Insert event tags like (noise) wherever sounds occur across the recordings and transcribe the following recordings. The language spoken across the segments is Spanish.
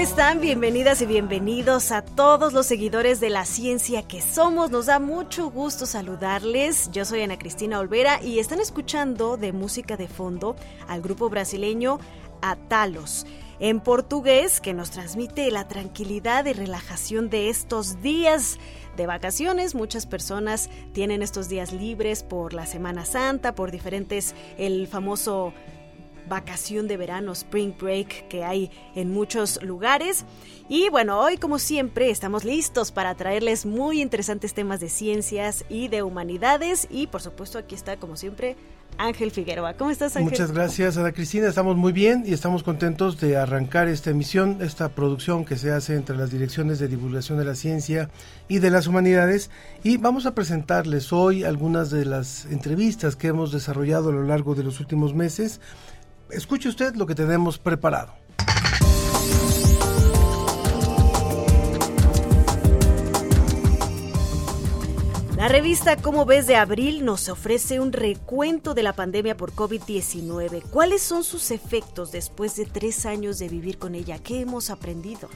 Están? Bienvenidas y bienvenidos a todos los seguidores de la ciencia que somos. Nos da mucho gusto saludarles. Yo soy Ana Cristina Olvera y están escuchando de música de fondo al grupo brasileño Atalos. En portugués, que nos transmite la tranquilidad y relajación de estos días de vacaciones. Muchas personas tienen estos días libres por la Semana Santa, por diferentes, el famoso vacación de verano, spring break que hay en muchos lugares. Y bueno, hoy como siempre estamos listos para traerles muy interesantes temas de ciencias y de humanidades. Y por supuesto aquí está como siempre Ángel Figueroa. ¿Cómo estás Ángel? Muchas gracias, Ana Cristina. Estamos muy bien y estamos contentos de arrancar esta emisión, esta producción que se hace entre las direcciones de divulgación de la ciencia y de las humanidades. Y vamos a presentarles hoy algunas de las entrevistas que hemos desarrollado a lo largo de los últimos meses. Escuche usted lo que tenemos preparado. La revista Cómo ves de abril nos ofrece un recuento de la pandemia por COVID-19. ¿Cuáles son sus efectos después de tres años de vivir con ella? ¿Qué hemos aprendido?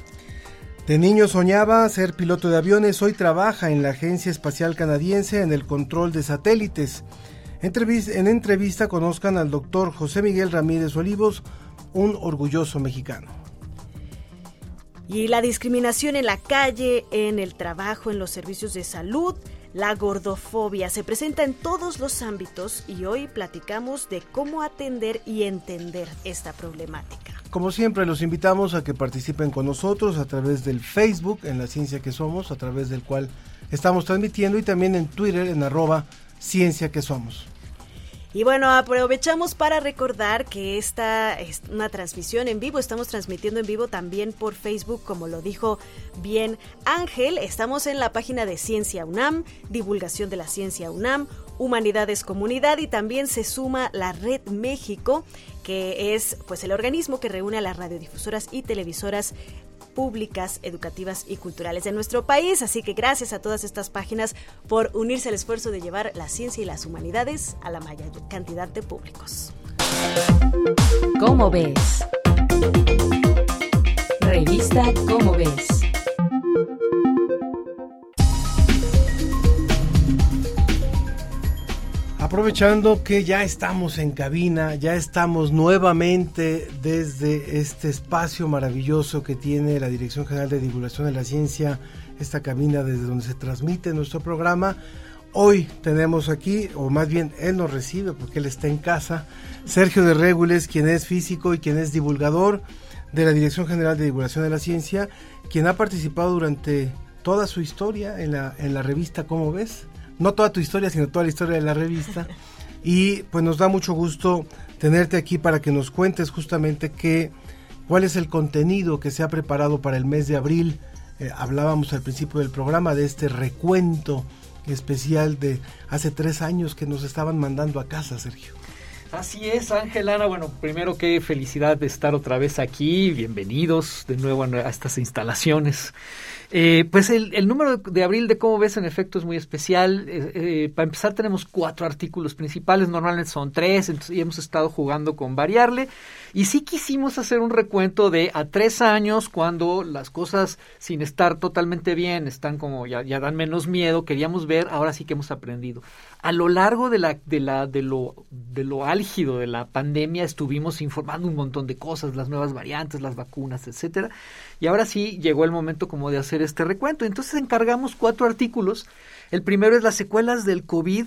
De niño soñaba ser piloto de aviones, hoy trabaja en la Agencia Espacial Canadiense en el control de satélites. En entrevista conozcan al doctor José Miguel Ramírez Olivos, un orgulloso mexicano. Y la discriminación en la calle, en el trabajo, en los servicios de salud, la gordofobia se presenta en todos los ámbitos y hoy platicamos de cómo atender y entender esta problemática. Como siempre, los invitamos a que participen con nosotros a través del Facebook, en la ciencia que somos, a través del cual estamos transmitiendo, y también en Twitter, en arroba ciencia que somos. Y bueno, aprovechamos para recordar que esta es una transmisión en vivo. Estamos transmitiendo en vivo también por Facebook, como lo dijo bien Ángel. Estamos en la página de Ciencia UNAM, Divulgación de la Ciencia UNAM, Humanidades Comunidad y también se suma la Red México, que es pues el organismo que reúne a las radiodifusoras y televisoras públicas, educativas y culturales de nuestro país. Así que gracias a todas estas páginas por unirse al esfuerzo de llevar la ciencia y las humanidades a la mayor cantidad de públicos. ¿Cómo ves? Revista ¿Cómo ves? Aprovechando que ya estamos en cabina, ya estamos nuevamente desde este espacio maravilloso que tiene la Dirección General de Divulgación de la Ciencia, esta cabina desde donde se transmite nuestro programa. Hoy tenemos aquí, o más bien él nos recibe porque él está en casa, Sergio de Régules, quien es físico y quien es divulgador de la Dirección General de Divulgación de la Ciencia, quien ha participado durante toda su historia en la, en la revista ¿Cómo ves? No toda tu historia, sino toda la historia de la revista. Y pues nos da mucho gusto tenerte aquí para que nos cuentes justamente qué, cuál es el contenido que se ha preparado para el mes de abril. Eh, hablábamos al principio del programa de este recuento especial de hace tres años que nos estaban mandando a casa, Sergio. Así es, Ángel Ana. Bueno, primero qué felicidad de estar otra vez aquí. Bienvenidos de nuevo a, nue- a estas instalaciones. Eh, pues el, el número de abril de cómo ves en efecto es muy especial. Eh, eh, para empezar tenemos cuatro artículos principales, normalmente son tres, entonces y hemos estado jugando con variarle. Y sí quisimos hacer un recuento de a tres años, cuando las cosas sin estar totalmente bien, están como ya, ya dan menos miedo, queríamos ver, ahora sí que hemos aprendido. A lo largo de lo, álgido de la pandemia estuvimos informando un montón de cosas, las nuevas variantes, las vacunas, etcétera. Y ahora sí llegó el momento como de hacer este recuento. Entonces encargamos cuatro artículos. El primero es las secuelas del COVID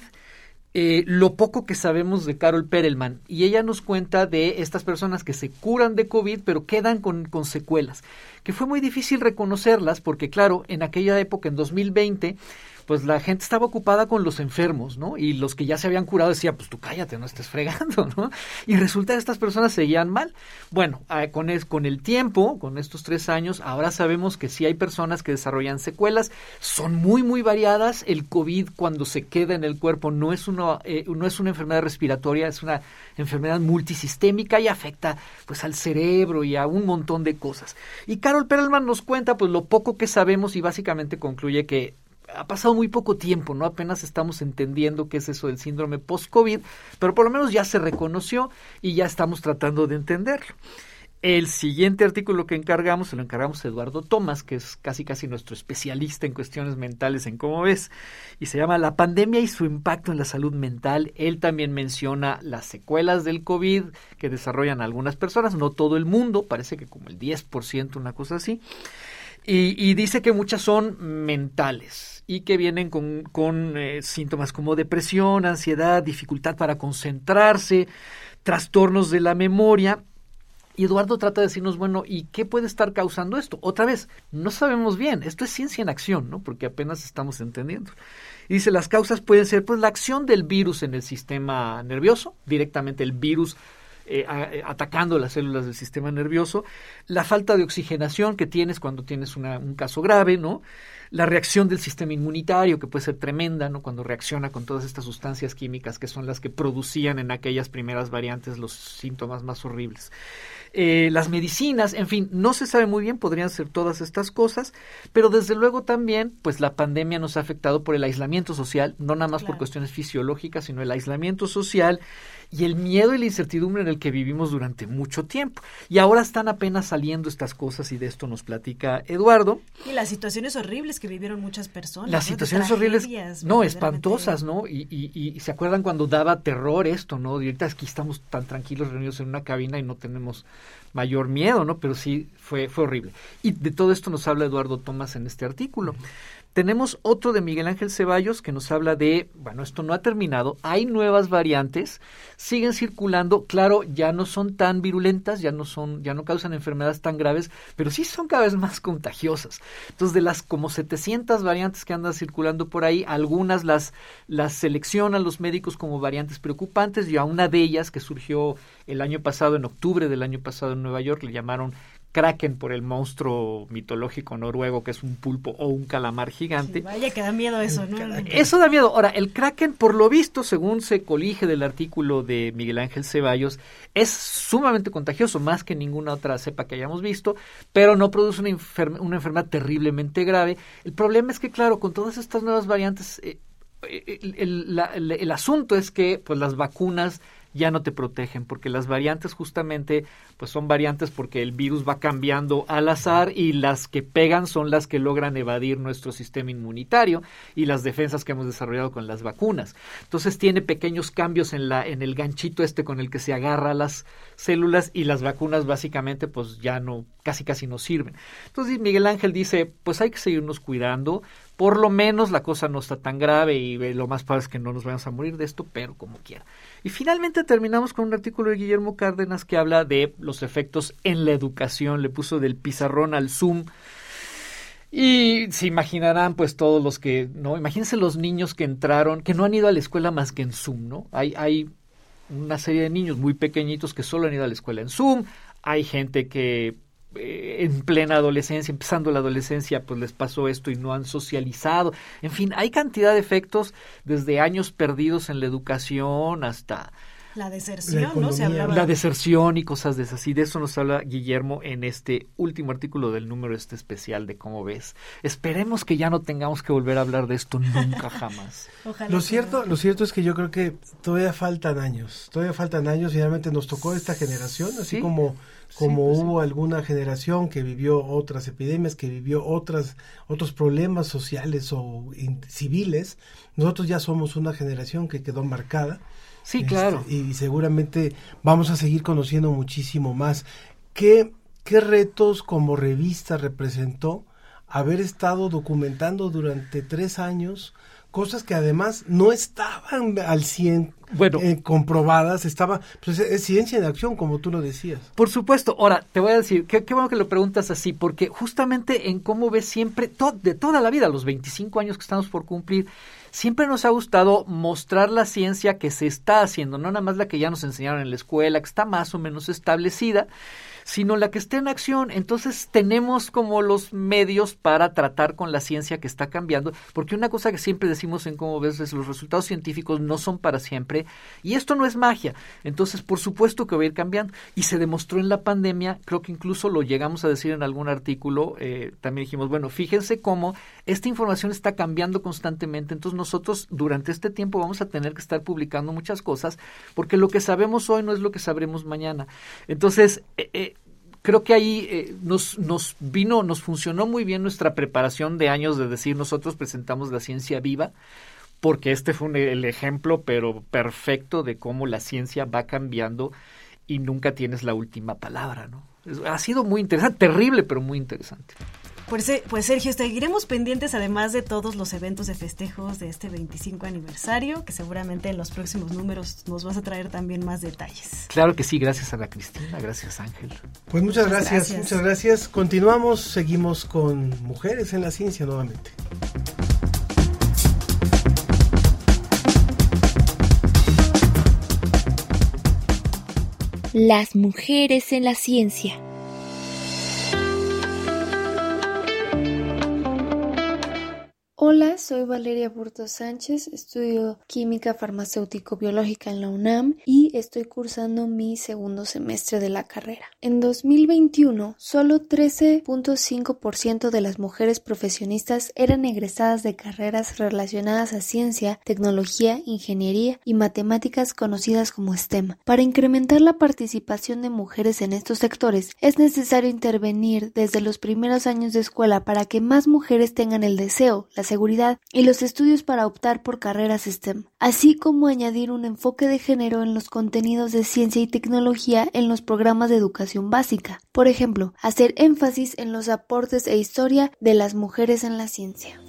eh, lo poco que sabemos de Carol Perelman. Y ella nos cuenta de estas personas que se curan de COVID, pero quedan con secuelas. Que fue muy difícil reconocerlas, porque claro, en aquella época, en 2020, pues la gente estaba ocupada con los enfermos, ¿no? Y los que ya se habían curado decían, pues tú cállate, no estés fregando, ¿no? Y resulta que estas personas seguían mal. Bueno, con, es, con el tiempo, con estos tres años, ahora sabemos que sí hay personas que desarrollan secuelas, son muy, muy variadas. El COVID cuando se queda en el cuerpo no es, una, eh, no es una enfermedad respiratoria, es una enfermedad multisistémica y afecta pues al cerebro y a un montón de cosas. Y Carol Perelman nos cuenta pues lo poco que sabemos y básicamente concluye que ha pasado muy poco tiempo, ¿no? Apenas estamos entendiendo qué es eso del síndrome post-COVID, pero por lo menos ya se reconoció y ya estamos tratando de entenderlo. El siguiente artículo que encargamos, se lo encargamos a Eduardo Tomás, que es casi casi nuestro especialista en cuestiones mentales en cómo ves, y se llama La pandemia y su impacto en la salud mental. Él también menciona las secuelas del COVID que desarrollan algunas personas, no todo el mundo, parece que como el 10%, una cosa así. Y, dice que muchas son mentales y que vienen con, con eh, síntomas como depresión, ansiedad, dificultad para concentrarse, trastornos de la memoria. Y Eduardo trata de decirnos, bueno, ¿y qué puede estar causando esto? Otra vez, no sabemos bien, esto es ciencia en acción, ¿no? Porque apenas estamos entendiendo. Y dice, las causas pueden ser, pues, la acción del virus en el sistema nervioso, directamente el virus eh, a, atacando las células del sistema nervioso, la falta de oxigenación que tienes cuando tienes un caso grave, ¿no? La reacción del sistema inmunitario, que puede ser tremenda, ¿no? Cuando reacciona con todas estas sustancias químicas que son las que producían en aquellas primeras variantes los síntomas más horribles. Eh, las medicinas, en fin, no se sabe muy bien, podrían ser todas estas cosas, pero desde luego también, pues la pandemia nos ha afectado por el aislamiento social, no nada más claro. por cuestiones fisiológicas, sino el aislamiento social y el miedo y la incertidumbre en el que vivimos durante mucho tiempo. Y ahora están apenas saliendo estas cosas y de esto nos platica Eduardo. Y las situaciones horribles que vivieron muchas personas. Las ¿no? situaciones horribles, no, espantosas, ¿no? Y, y, y, se acuerdan cuando daba terror esto, ¿no? Y ahorita aquí estamos tan tranquilos reunidos en una cabina y no tenemos mayor miedo, ¿no? Pero sí fue, fue horrible. Y de todo esto nos habla Eduardo Tomás en este artículo. Tenemos otro de Miguel Ángel Ceballos que nos habla de, bueno, esto no ha terminado, hay nuevas variantes, siguen circulando, claro, ya no son tan virulentas, ya no son, ya no causan enfermedades tan graves, pero sí son cada vez (laughs) más contagiosas. Entonces, de las como 700 variantes que andan circulando por ahí, algunas las, las seleccionan los médicos como variantes preocupantes y a una de ellas que surgió el año pasado, en octubre del año pasado en Nueva York, le llamaron Kraken por el monstruo mitológico noruego que es un pulpo o un calamar gigante. Sí, vaya que da miedo eso, ¿no? Eso da miedo. Ahora, el Kraken, por lo visto, según se colige del artículo de Miguel Ángel Ceballos, es sumamente contagioso, más que ninguna otra cepa que hayamos visto, pero no produce una, enfer una enfermedad terriblemente grave. El problema es que, claro, con todas estas nuevas variantes, eh, el, el, la, el, el asunto es que pues las vacunas ya no te protegen, porque las variantes justamente pues son variantes porque el virus va cambiando al azar y las que pegan son las que logran evadir nuestro sistema inmunitario y las defensas que hemos desarrollado con las vacunas. Entonces tiene pequeños cambios en la en el ganchito este con el que se agarra las células y las vacunas básicamente pues ya no casi casi no sirven. Entonces Miguel Ángel dice, pues hay que seguirnos cuidando, por lo menos la cosa no está tan grave y lo más padre es que no nos vayamos a morir de esto, pero como quiera. Y finalmente terminamos con un artículo de Guillermo Cárdenas que habla de los efectos en la educación, le puso del pizarrón al Zoom. Y se imaginarán, pues, todos los que, ¿no? Imagínense los niños que entraron, que no han ido a la escuela más que en Zoom, ¿no? Hay, hay una serie de niños muy pequeñitos que solo han ido a la escuela en Zoom. Hay gente que eh, en plena adolescencia, empezando la adolescencia, pues les pasó esto y no han socializado. En fin, hay cantidad de efectos desde años perdidos en la educación hasta la deserción, la ¿no? Se hablaba. La deserción y cosas de esas. Y de eso nos habla Guillermo en este último artículo del número este especial de cómo ves. Esperemos que ya no tengamos que volver a hablar de esto nunca jamás. (laughs) Ojalá lo cierto, no. lo cierto es que yo creo que todavía faltan años, todavía faltan años y realmente nos tocó esta generación, así ¿Sí? como como sí, pues hubo sí. alguna generación que vivió otras epidemias, que vivió otras otros problemas sociales o civiles, nosotros ya somos una generación que quedó marcada Sí, claro. Este, y seguramente vamos a seguir conociendo muchísimo más. ¿Qué, ¿Qué retos como revista representó haber estado documentando durante tres años cosas que además no estaban al 100 Bueno. eh, comprobadas, estaba, pues es ciencia en acción, como tú lo decías. Por supuesto. Ahora, te voy a decir, qué, qué bueno que lo preguntas así, porque justamente en cómo ves siempre, to- de toda la vida, los 25 años que estamos por cumplir, siempre nos ha gustado mostrar la ciencia que se está haciendo, no nada más la que ya nos enseñaron en la escuela, que está más o menos establecida, sino la que está en acción. Entonces tenemos como los medios para tratar con la ciencia que está cambiando, porque una cosa que siempre decimos en cómo ves es los resultados científicos no son para siempre y esto no es magia. Entonces, por supuesto que va a ir cambiando y se demostró en la pandemia, creo que incluso lo llegamos a decir en algún artículo, eh, también dijimos, bueno, fíjense cómo esta información está cambiando constantemente, entonces nosotros durante este tiempo vamos a tener que estar publicando muchas cosas, porque lo que sabemos hoy no es lo que sabremos mañana. Entonces, eh, eh, creo que ahí eh, nos, nos vino, nos funcionó muy bien nuestra preparación de años de decir nosotros presentamos la ciencia viva, porque este fue un- el ejemplo, pero perfecto de cómo la ciencia va cambiando y nunca tienes la última palabra, ¿no? Ha sido muy interesante, terrible, pero muy interesante. Pues, eh, pues Sergio, seguiremos pendientes además de todos los eventos de festejos de este 25 aniversario, que seguramente en los próximos números nos vas a traer también más detalles. Claro que sí, gracias a la Cristina, gracias Ángel. Pues muchas Muchas gracias, gracias. muchas gracias. Continuamos, seguimos con mujeres en la ciencia nuevamente. Las mujeres en la ciencia. Hola, soy Valeria Burto Sánchez, estudio química farmacéutico-biológica en la UNAM y estoy cursando mi segundo semestre de la carrera. En 2021, solo 13.5% de las mujeres profesionistas eran egresadas de carreras relacionadas a ciencia, tecnología, ingeniería y matemáticas conocidas como STEM. Para incrementar la participación de mujeres en estos sectores, es necesario intervenir desde los primeros años de escuela para que más mujeres tengan el deseo, la y los estudios para optar por carreras STEM, así como añadir un enfoque de género en los contenidos de ciencia y tecnología en los programas de educación básica. Por ejemplo, hacer énfasis en los aportes e historia de las mujeres en la ciencia.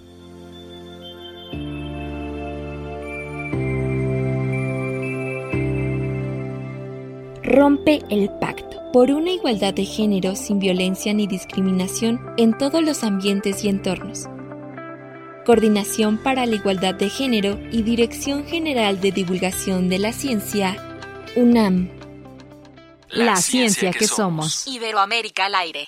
Rompe el pacto por una igualdad de género sin violencia ni discriminación en todos los ambientes y entornos. Coordinación para la Igualdad de Género y Dirección General de Divulgación de la Ciencia, UNAM. La ciencia que somos. Iberoamérica al aire.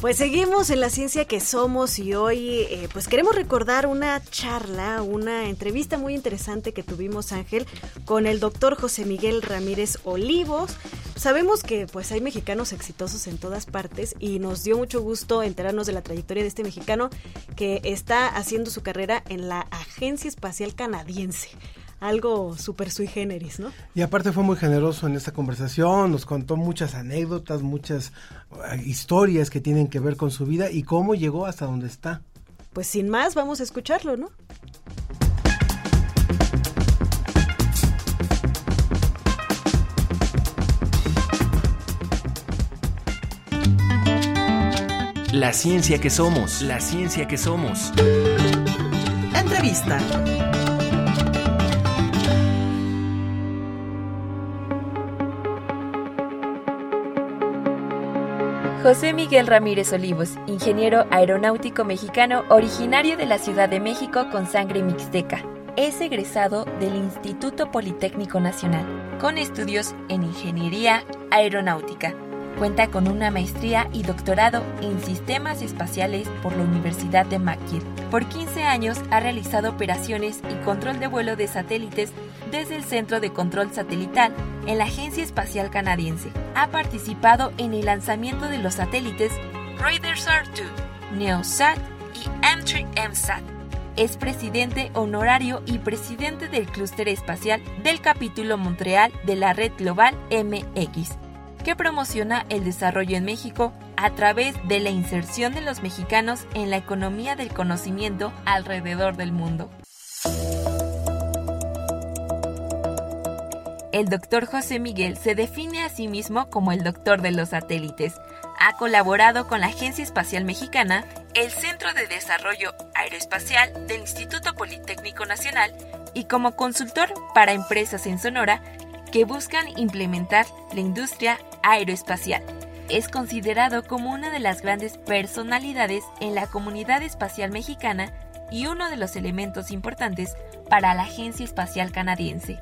Pues seguimos en la ciencia que somos y hoy eh, pues queremos recordar una charla, una entrevista muy interesante que tuvimos Ángel con el doctor José Miguel Ramírez Olivos. Sabemos que pues hay mexicanos exitosos en todas partes y nos dio mucho gusto enterarnos de la trayectoria de este mexicano que está haciendo su carrera en la Agencia Espacial Canadiense. Algo super sui generis, ¿no? Y aparte fue muy generoso en esta conversación, nos contó muchas anécdotas, muchas eh, historias que tienen que ver con su vida y cómo llegó hasta donde está. Pues sin más, vamos a escucharlo, ¿no? La ciencia que somos. La ciencia que somos. Entrevista. José Miguel Ramírez Olivos, ingeniero aeronáutico mexicano originario de la Ciudad de México con sangre mixteca. Es egresado del Instituto Politécnico Nacional, con estudios en ingeniería aeronáutica. Cuenta con una maestría y doctorado en sistemas espaciales por la Universidad de McGill. Por 15 años ha realizado operaciones y control de vuelo de satélites desde el Centro de Control Satelital en la Agencia Espacial Canadiense. Ha participado en el lanzamiento de los satélites RaiderSat 2, NeoSat y M3MSat. Es presidente honorario y presidente del clúster espacial del capítulo Montreal de la red global MX, que promociona el desarrollo en México a través de la inserción de los mexicanos en la economía del conocimiento alrededor del mundo. El doctor José Miguel se define a sí mismo como el doctor de los satélites. ha colaborado con la Agencia Espacial Mexicana, el Centro de Desarrollo Aeroespacial del Instituto Politécnico Nacional y como consultor para empresas en Sonora que buscan implementar la industria aeroespacial. Es considerado como una de las grandes personalidades en la comunidad espacial mexicana y uno de los elementos importantes para la Agencia Espacial Canadiense.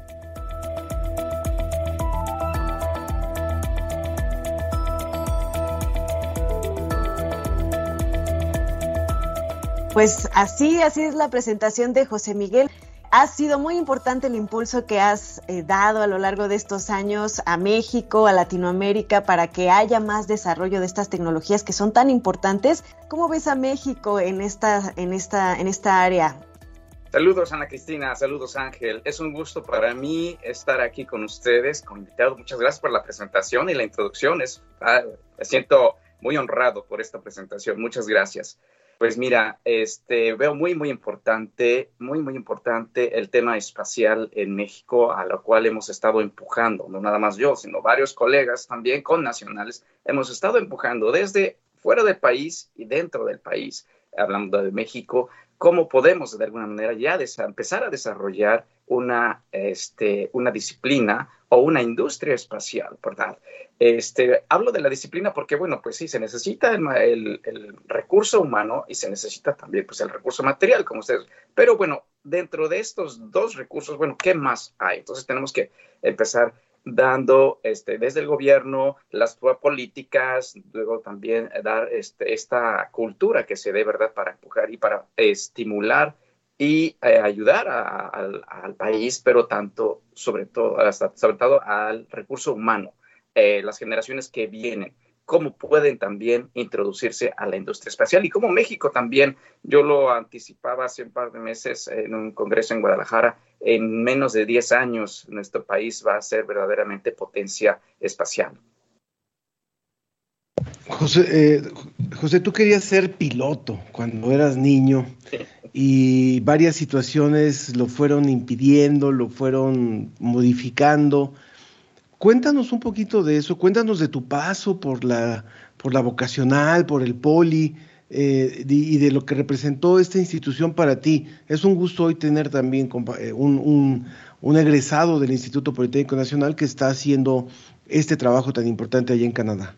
Pues así, así es la presentación de José Miguel. Ha sido muy importante el impulso que has eh, dado a lo largo de estos años a México, a Latinoamérica, para que haya más desarrollo de estas tecnologías que son tan importantes. ¿Cómo ves a México en esta, en esta, en esta área? Saludos Ana Cristina, saludos Ángel. Es un gusto para mí estar aquí con ustedes, como invitado. Muchas gracias por la presentación y la introducción. Es, ah, me siento muy honrado por esta presentación. Muchas gracias. Pues mira, este, veo muy, muy importante, muy, muy importante el tema espacial en México, a lo cual hemos estado empujando, no nada más yo, sino varios colegas también con nacionales, hemos estado empujando desde fuera del país y dentro del país, hablando de México, cómo podemos de alguna manera ya empezar a desarrollar una, este, una disciplina o una industria espacial, ¿verdad? Este, hablo de la disciplina porque, bueno, pues sí, se necesita el, el, recurso humano y se necesita también, pues, el recurso material, como ustedes. Pero, bueno, dentro de estos dos recursos, bueno, ¿qué más hay? Entonces tenemos que empezar dando este, desde el gobierno las políticas, luego también dar este, esta cultura que se dé, ¿verdad?, para empujar y para estimular y eh, ayudar al país, pero tanto, sobre todo, sobre todo al recurso humano, eh, las generaciones que vienen, cómo pueden también introducirse a la industria espacial y cómo México también, yo lo anticipaba hace un par de meses en un congreso en Guadalajara, en menos de 10 años nuestro país va a ser verdaderamente potencia espacial. José, eh, José, tú querías ser piloto cuando eras niño y varias situaciones lo fueron impidiendo, lo fueron modificando. Cuéntanos un poquito de eso, cuéntanos de tu paso por la, por la vocacional, por el poli eh, y de lo que representó esta institución para ti. Es un gusto hoy tener también eh, un, un, egresado del Instituto Politécnico Nacional que está haciendo este trabajo tan importante allá en Canadá.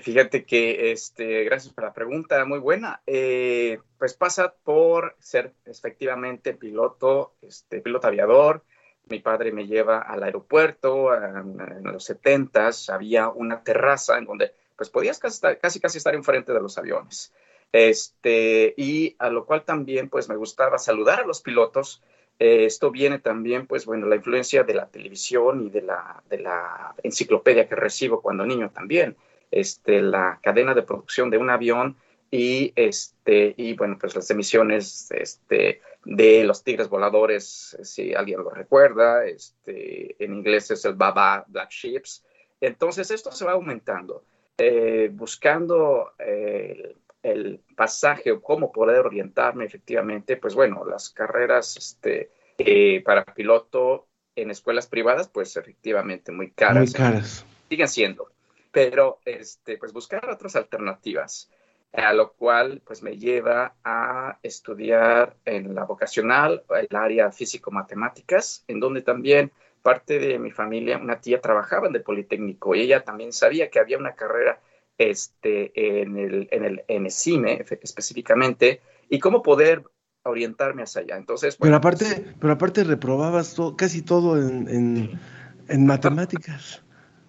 Fíjate que, este, gracias por la pregunta, muy buena. Eh, pues pasa por ser efectivamente piloto, este, piloto aviador. Mi padre me lleva al aeropuerto en, en los setentas, había una terraza en donde pues podías casi, casi estar enfrente de los aviones. Este, y a lo cual también pues me gustaba saludar a los pilotos. Eh, esto viene también, pues bueno, la influencia de la televisión y de la, de la enciclopedia que recibo cuando niño también este, la cadena de producción de un avión y, este, y bueno, pues las emisiones este, de los tigres voladores, si alguien lo recuerda, este, en inglés es el Baba Black Ships. Entonces esto se va aumentando, eh, buscando eh, el, pasaje o cómo poder orientarme efectivamente, pues bueno, las carreras este, eh, para piloto en escuelas privadas, pues efectivamente muy caras. Muy caras. Siguen siendo pero este, pues buscar otras alternativas, a lo cual pues me lleva a estudiar en la vocacional, el área físico-matemáticas, en donde también parte de mi familia, una tía trabajaba en el Politécnico y ella también sabía que había una carrera este, en el, en el en CIME específicamente y cómo poder orientarme hacia allá. Entonces, pero aparte, pero aparte reprobabas casi todo en, en, en matemáticas.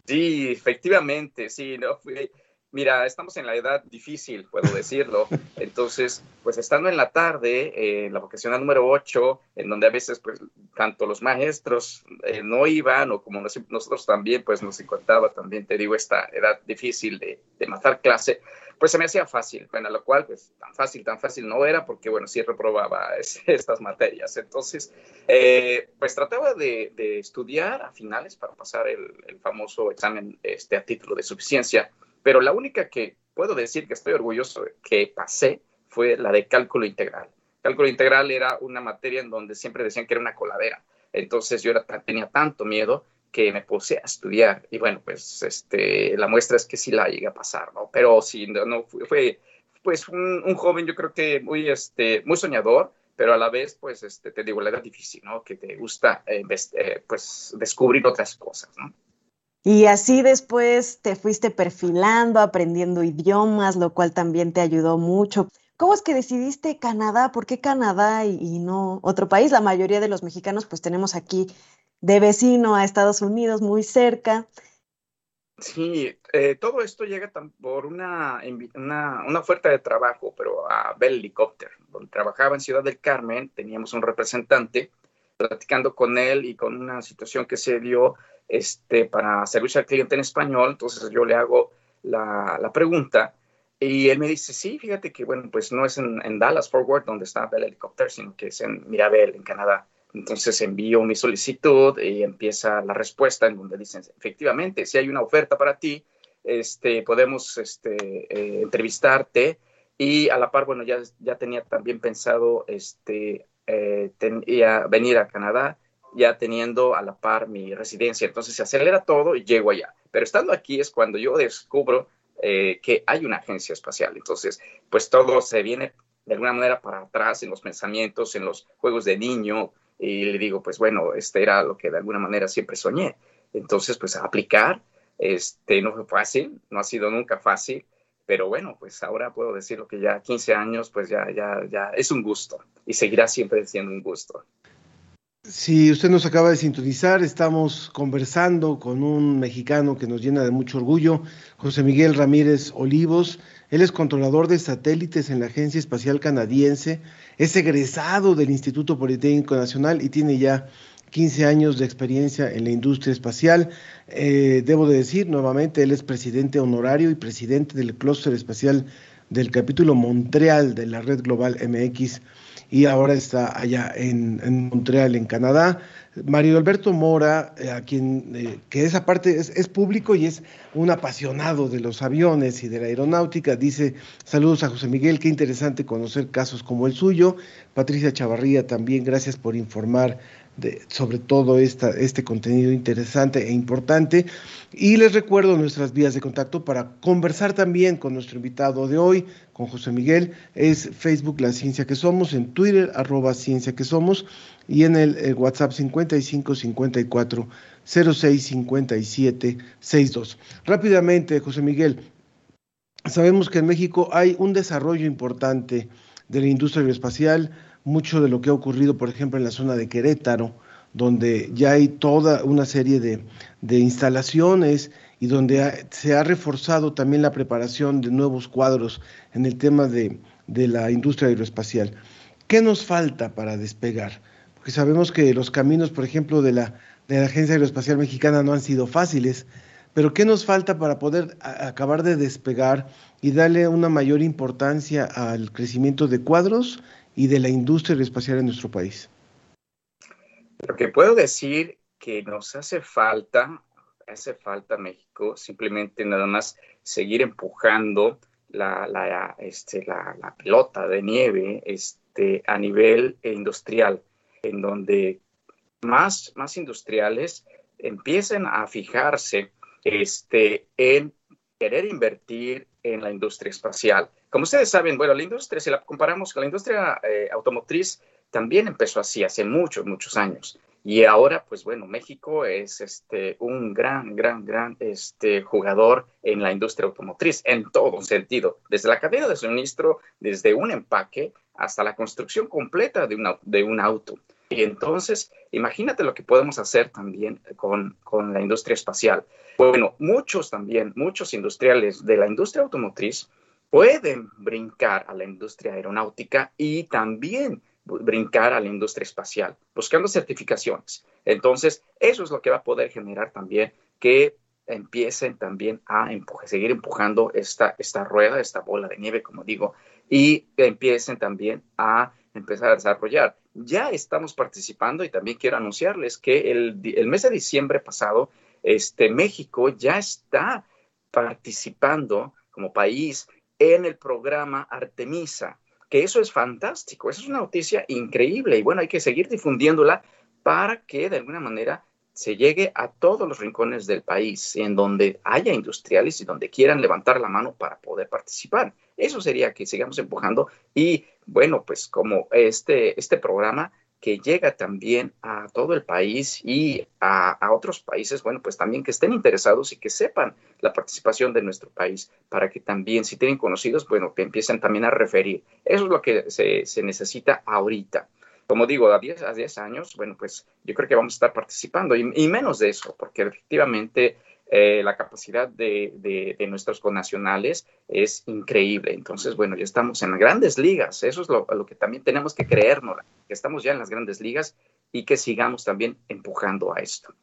Sí, efectivamente, sí, no. Mira, estamos en la edad difícil, puedo decirlo. (laughs) Entonces, pues estando en la tarde, eh, en la vocacional número 8, en donde a veces, pues, tanto los maestros eh, no iban, o como nosotros también, pues nos encontraba también, te digo, esta edad difícil de, de matar clase, pues se me hacía fácil, bueno, lo cual, pues tan fácil, tan fácil no era, porque bueno, sí reprobaba (laughs) estas materias. Entonces, eh, pues trataba de, estudiar a finales para pasar el, famoso examen este, a título de suficiencia, pero la única que puedo decir que estoy orgulloso que pasé fue la de cálculo integral. Cálculo integral era una materia en donde siempre decían que era una coladera. Entonces yo era, tenía tanto miedo que me puse a estudiar. Y bueno, pues este, la muestra es que sí la llega a pasar, ¿no? Pero sí, no, no fue, pues un, un, joven yo creo que muy, este, muy soñador, pero a la vez, pues, este, te digo, la edad difícil, ¿no? Que te gusta, eh, eh, pues, descubrir otras cosas, ¿no? Y así después te fuiste perfilando, aprendiendo idiomas, lo cual también te ayudó mucho. ¿Cómo es que decidiste Canadá? ¿Por qué Canadá y, no otro país? La mayoría de los mexicanos pues tenemos aquí de vecino a Estados Unidos, muy cerca. Sí, eh, todo esto llega por una, una, una, oferta de trabajo, pero a Bell Helicopter, donde trabajaba en Ciudad del Carmen, teníamos un representante platicando con él y con una situación que se dio este, para servicio al cliente en español, entonces yo le hago la, pregunta y él me dice, sí, fíjate que, bueno, pues no es en, Dallas, Fort Worth, donde está Bell Helicopter, sino que es en Mirabel, en Canadá. Entonces envío mi solicitud y empieza la respuesta en donde dicen, efectivamente, si hay una oferta para ti, este, podemos este, eh, entrevistarte. Y a la par, bueno, ya, ya tenía también pensado este, eh, venir a Canadá, ya teniendo a la par mi residencia. Entonces se acelera todo y llego allá. Pero estando aquí es cuando yo descubro eh, que hay una agencia espacial. Entonces, pues todo se viene de alguna manera para atrás en los pensamientos, en los juegos de niño, y le digo, pues bueno, este era lo que de alguna manera siempre soñé. Entonces, pues a aplicar, este, no fue fácil, no ha sido nunca fácil, pero bueno, pues ahora puedo decir lo que ya 15 años, pues ya, ya, ya es un gusto y seguirá siempre siendo un gusto. Si usted nos acaba de sintonizar, estamos conversando con un mexicano que nos llena de mucho orgullo, José Miguel Ramírez Olivos. Él es controlador de satélites en la Agencia Espacial Canadiense, es egresado del Instituto Politécnico Nacional y tiene ya 15 años de experiencia en la industria espacial. Eh, debo de decir nuevamente, él es presidente honorario y presidente del clúster espacial del capítulo Montreal de la Red Global MX y ahora está allá en, Montreal, en Canadá. Mario Alberto Mora, eh, a quien, eh, que esa parte es, es, público y es un apasionado de los aviones y de la aeronáutica, dice, saludos a José Miguel, qué interesante conocer casos como el suyo. Patricia Chavarría también, gracias por informar de, sobre todo este contenido interesante e importante. Y les recuerdo nuestras vías de contacto para conversar también con nuestro invitado de hoy, con José Miguel. Es Facebook La Ciencia que Somos, en Twitter arroba Ciencia que Somos y en el, el WhatsApp 55 54 06 57 62. Rápidamente, José Miguel, sabemos que en México hay un desarrollo importante de la industria aeroespacial, mucho de lo que ha ocurrido, por ejemplo, en la zona de Querétaro, donde ya hay toda una serie de, instalaciones y donde se ha reforzado también la preparación de nuevos cuadros en el tema de, la industria aeroespacial. ¿Qué nos falta para despegar? Porque sabemos que los caminos, por ejemplo, de la, Agencia Aeroespacial Mexicana no han sido fáciles, pero ¿qué nos falta para poder acabar de despegar y darle una mayor importancia al crecimiento de cuadros y de la industria aeroespacial en nuestro país? Lo que puedo decir que nos hace falta, hace falta México, simplemente nada más seguir empujando la, la, este, la, la pelota de nieve este, a nivel industrial, en donde más, más industriales empiecen a fijarse este, en querer invertir en la industria espacial. Como ustedes saben, bueno, la industria, si la comparamos con la industria eh, automotriz, también empezó así hace muchos, muchos años. Y ahora, pues bueno, México es este, un gran, gran, gran este, jugador en la industria automotriz, en todo sentido, desde la cadena de suministro, desde un empaque hasta la construcción completa de, una, de un auto. Y entonces, imagínate lo que podemos hacer también con, con la industria espacial. Bueno, muchos también, muchos industriales de la industria automotriz pueden brincar a la industria aeronáutica y también brincar a la industria espacial, buscando certificaciones. Entonces, eso es lo que va a poder generar también que empiecen también a seguir empujando esta, esta rueda, esta bola de nieve, como digo, y empiecen también a empezar a desarrollar. Ya estamos participando y también quiero anunciarles que el, el mes de diciembre pasado, este, México ya está participando como país en el programa Artemisa que eso es fantástico, eso es una noticia increíble y bueno, hay que seguir difundiéndola para que de alguna manera se llegue a todos los rincones del país, en donde haya industriales y donde quieran levantar la mano para poder participar. Eso sería que sigamos empujando y bueno, pues como este, este programa que llega también a todo el país y a, a, otros países, bueno, pues también que estén interesados y que sepan la participación de nuestro país, para que también, si tienen conocidos, bueno, que empiecen también a referir. Eso es lo que se, se necesita ahorita. Como digo, a 10, a 10 años, bueno, pues yo creo que vamos a estar participando y, menos de eso, porque efectivamente eh, la capacidad de, de, nuestros connacionales es increíble. Entonces, bueno, ya estamos en grandes ligas. Eso es lo, lo, que también tenemos que creernos, que estamos ya en las grandes ligas y que sigamos también empujando a esto.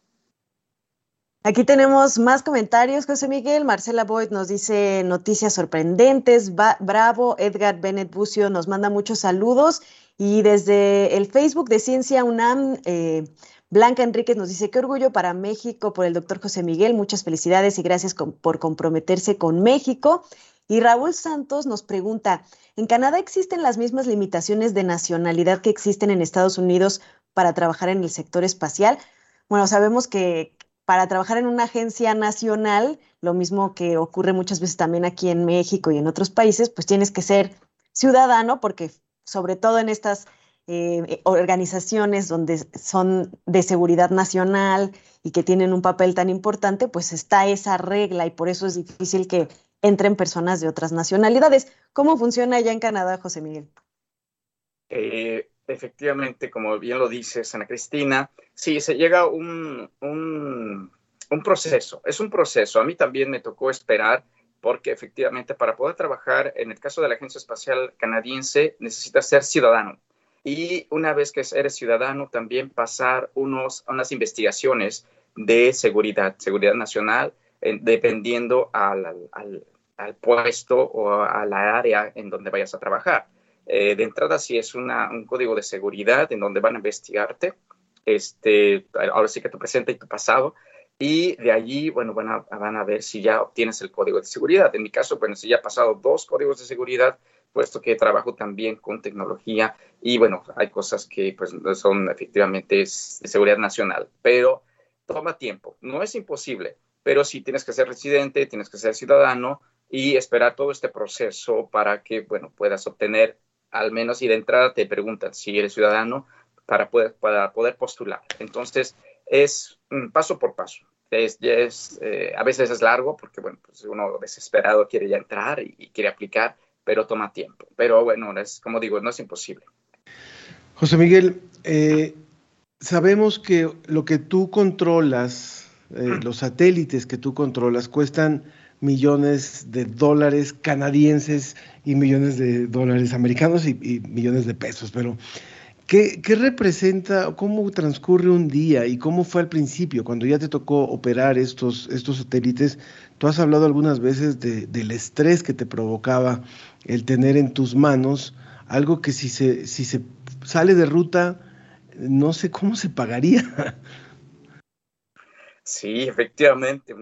Aquí tenemos más comentarios, José Miguel. Marcela Boyd nos dice noticias sorprendentes. Ba Bravo, Edgar Bennett Bucio nos manda muchos saludos. Y desde el Facebook de Ciencia UNAM, eh, Blanca Enríquez nos dice, qué orgullo para México por el doctor José Miguel, muchas felicidades y gracias por comprometerse con México. Y Raúl Santos nos pregunta, ¿en Canadá existen las mismas limitaciones de nacionalidad que existen en Estados Unidos para trabajar en el sector espacial? Bueno, sabemos que para trabajar en una agencia nacional, lo mismo que ocurre muchas veces también aquí en México y en otros países, pues tienes que ser ciudadano porque sobre todo en estas eh, organizaciones donde son de seguridad nacional y que tienen un papel tan importante, pues está esa regla y por eso es difícil que entren personas de otras nacionalidades. ¿Cómo funciona allá en Canadá, José Miguel? Eh, efectivamente, como bien lo dices, Ana Cristina, sí, se llega un, un, un proceso, es un proceso. A mí también me tocó esperar porque efectivamente para poder trabajar en el caso de la Agencia Espacial Canadiense necesitas ser ciudadano y una vez que eres ciudadano también pasar unos, unas investigaciones de seguridad, seguridad nacional, eh, dependiendo al, al, al, puesto o a la área en donde vayas a trabajar. Eh, de entrada, si es una, un código de seguridad en donde van a investigarte, este, ahora sí que tu presente y tu pasado, y de allí, bueno, van a, van a ver si ya obtienes el código de seguridad. En mi caso, bueno, si ya he pasado dos códigos de seguridad, puesto que trabajo también con tecnología y bueno, hay cosas que pues son efectivamente de seguridad nacional, pero toma tiempo, no es imposible, pero sí tienes que ser residente, tienes que ser ciudadano y esperar todo este proceso para que, bueno, puedas obtener al menos y de entrada te preguntan si eres ciudadano para poder, para poder postular. Entonces, es un paso por paso. Es, es eh, a veces es largo porque, bueno, pues uno desesperado quiere ya entrar y, y quiere aplicar, pero toma tiempo. Pero bueno, es como digo, no es imposible. José Miguel, eh, sabemos que lo que tú controlas, eh, los satélites que tú controlas, cuestan millones de dólares canadienses y millones de dólares americanos y, y millones de pesos, pero ¿qué, ¿qué, representa, cómo transcurre un día y cómo fue al principio, cuando ya te tocó operar estos, estos satélites? Tú has hablado algunas veces de, del estrés que te provocaba el tener en tus manos algo que si se, si se sale de ruta, no sé cómo se pagaría. Sí, efectivamente,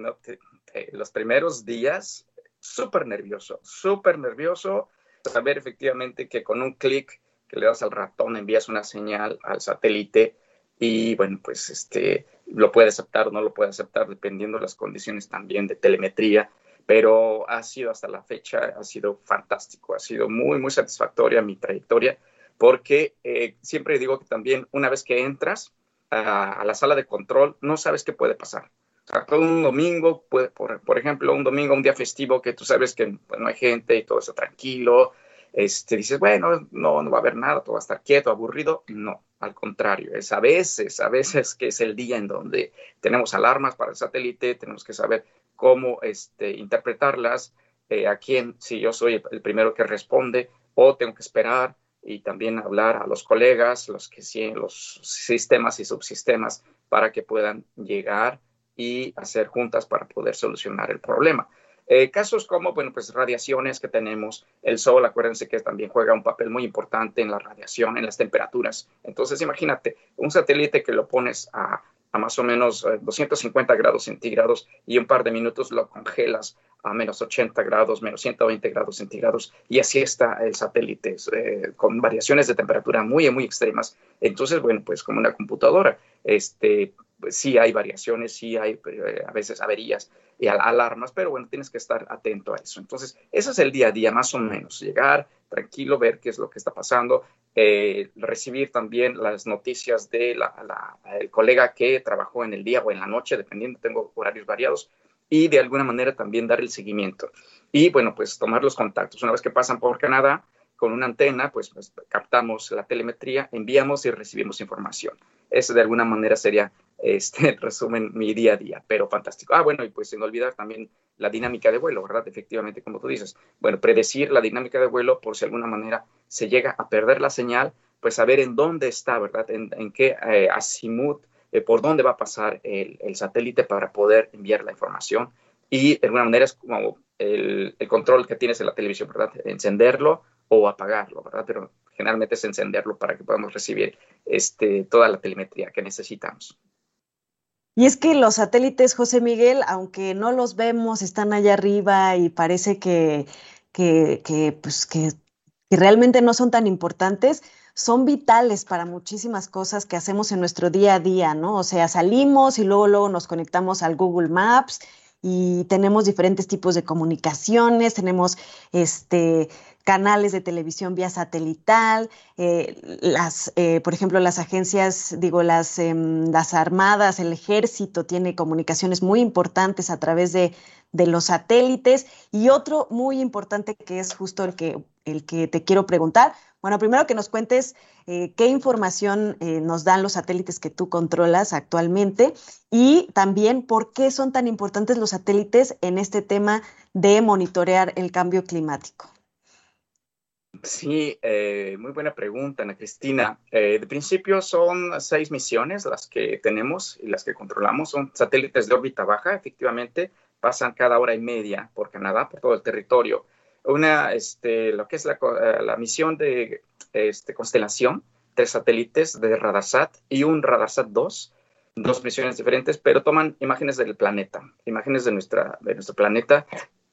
los primeros días, súper nervioso, súper nervioso, saber efectivamente que con un clic que le das al ratón envías una señal al satélite y bueno, pues este lo puede aceptar o no lo puede aceptar dependiendo de las condiciones también de telemetría, pero ha sido hasta la fecha, ha sido fantástico, ha sido muy, muy satisfactoria mi trayectoria, porque eh, siempre digo que también una vez que entras a, la sala de control, no sabes qué puede pasar. O sea, todo un domingo, puede, por, por, ejemplo, un domingo, un día festivo que tú sabes que no hay gente y todo está tranquilo, este, dices, bueno, no, no va a haber nada, todo va a estar quieto, aburrido. No, al contrario, es a veces, a veces que es el día en donde tenemos alarmas para el satélite, tenemos que saber cómo este, interpretarlas, eh, a quién, si yo soy el primero que responde, o tengo que esperar y también hablar a los colegas, los que los sistemas y subsistemas, para que puedan llegar y hacer juntas para poder solucionar el problema. Eh, casos como, bueno, pues radiaciones que tenemos, el sol, acuérdense que también juega un papel muy importante en la radiación, en las temperaturas. Entonces, imagínate, un satélite que lo pones a, a más o menos 250 eh, grados centígrados y un par de minutos lo congelas a menos 80 grados, menos 120 grados centígrados, y así está el satélite, eh, con variaciones de temperatura muy, muy extremas. Entonces, bueno, pues como una computadora, este, pues, sí hay variaciones, sí hay eh, a veces averías y alarmas, pero bueno, tienes que estar atento a eso. Entonces, ese es el día a día, más o menos, llegar tranquilo, ver qué es lo que está pasando, eh, recibir también las noticias del de colega que trabajó en el día o en la noche, dependiendo, tengo horarios variados, y de alguna manera también dar el seguimiento. Y bueno, pues tomar los contactos. Una vez que pasan por Canadá, con una antena, pues, pues, captamos la telemetría, enviamos y recibimos información. Eso de alguna manera sería, este, resumen, mi día a día, pero fantástico. Ah, bueno, y pues sin olvidar también la dinámica de vuelo, ¿verdad? Efectivamente, como tú dices. Bueno, predecir la dinámica de vuelo por si de alguna manera se llega a perder la señal, pues saber en dónde está, ¿verdad? En, qué eh, azimut, eh, por dónde va a pasar el, satélite para poder enviar la información. Y de alguna manera es como el, el control que tienes en la televisión, ¿verdad? Encenderlo o apagarlo, ¿verdad? Pero generalmente es encenderlo para que podamos recibir este, toda la telemetría que necesitamos. Y es que los satélites, José Miguel, aunque no los vemos, están allá arriba y parece que, que, que, pues, que, que realmente no son tan importantes, son vitales para muchísimas cosas que hacemos en nuestro día a día, ¿no? O sea, salimos y luego, luego nos conectamos al Google Maps y tenemos diferentes tipos de comunicaciones, tenemos este canales de televisión vía satelital, eh, las, eh, por ejemplo, las agencias, digo, las, em, las armadas, el ejército tiene comunicaciones muy importantes a través de, de, los satélites. Y otro muy importante que es justo el que, el que te quiero preguntar. Bueno, primero que nos cuentes eh, qué información nos dan los satélites que tú controlas actualmente y también por qué son tan importantes los satélites en este tema de monitorear el cambio climático. Sí, eh, muy buena pregunta, Ana Cristina. Eh, de principio son seis misiones las que tenemos y las que controlamos. Son satélites de órbita baja, efectivamente, pasan cada hora y media por Canadá, por todo el territorio. Una, este, lo que es la, eh, la misión de este, constelación, tres satélites de Radarsat y un Radarsat 2, dos misiones diferentes, pero toman imágenes del planeta, imágenes de, nuestra, de nuestro planeta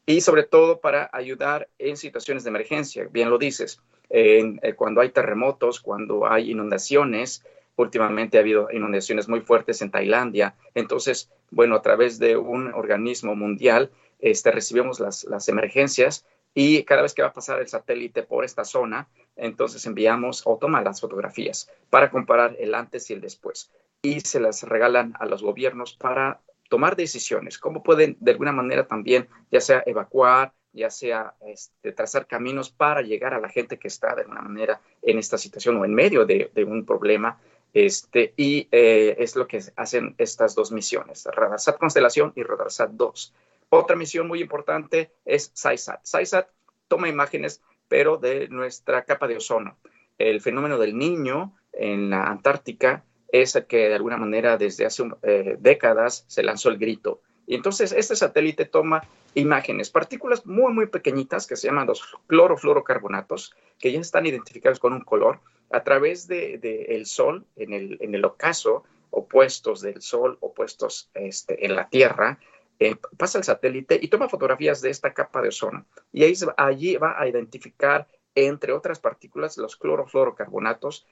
y sobre todo para ayudar en situaciones de emergencia. Bien lo dices, eh, cuando hay terremotos, cuando hay inundaciones, últimamente ha habido inundaciones muy fuertes en Tailandia, entonces, bueno, a través de un organismo mundial, este, recibimos las, las emergencias y cada vez que va a pasar el satélite por esta zona, entonces enviamos o toma las fotografías para comparar el antes y el después. Y se las regalan a los gobiernos para tomar decisiones, cómo pueden de alguna manera también, ya sea evacuar, ya sea este, trazar caminos para llegar a la gente que está de alguna manera en esta situación o en medio de, un problema. Este, y eh, es lo que hacen estas dos misiones, Radarsat Constelación y Radarsat 2. Otra misión muy importante es SciSat. SciSat toma imágenes, pero de nuestra capa de ozono. El fenómeno del niño en la Antártica es que de alguna manera desde hace eh, décadas se lanzó el grito. Y entonces este satélite toma imágenes, partículas muy, muy pequeñitas que se llaman los clorofluorocarbonatos, que ya están identificados con un color, a través del de, el Sol, en el, en el ocaso, opuestos del Sol, opuestos este, en la Tierra, eh, pasa el satélite y toma fotografías de esta capa de ozono. Y ahí, allí va a identificar, entre otras partículas, los clorofluorocarbonatos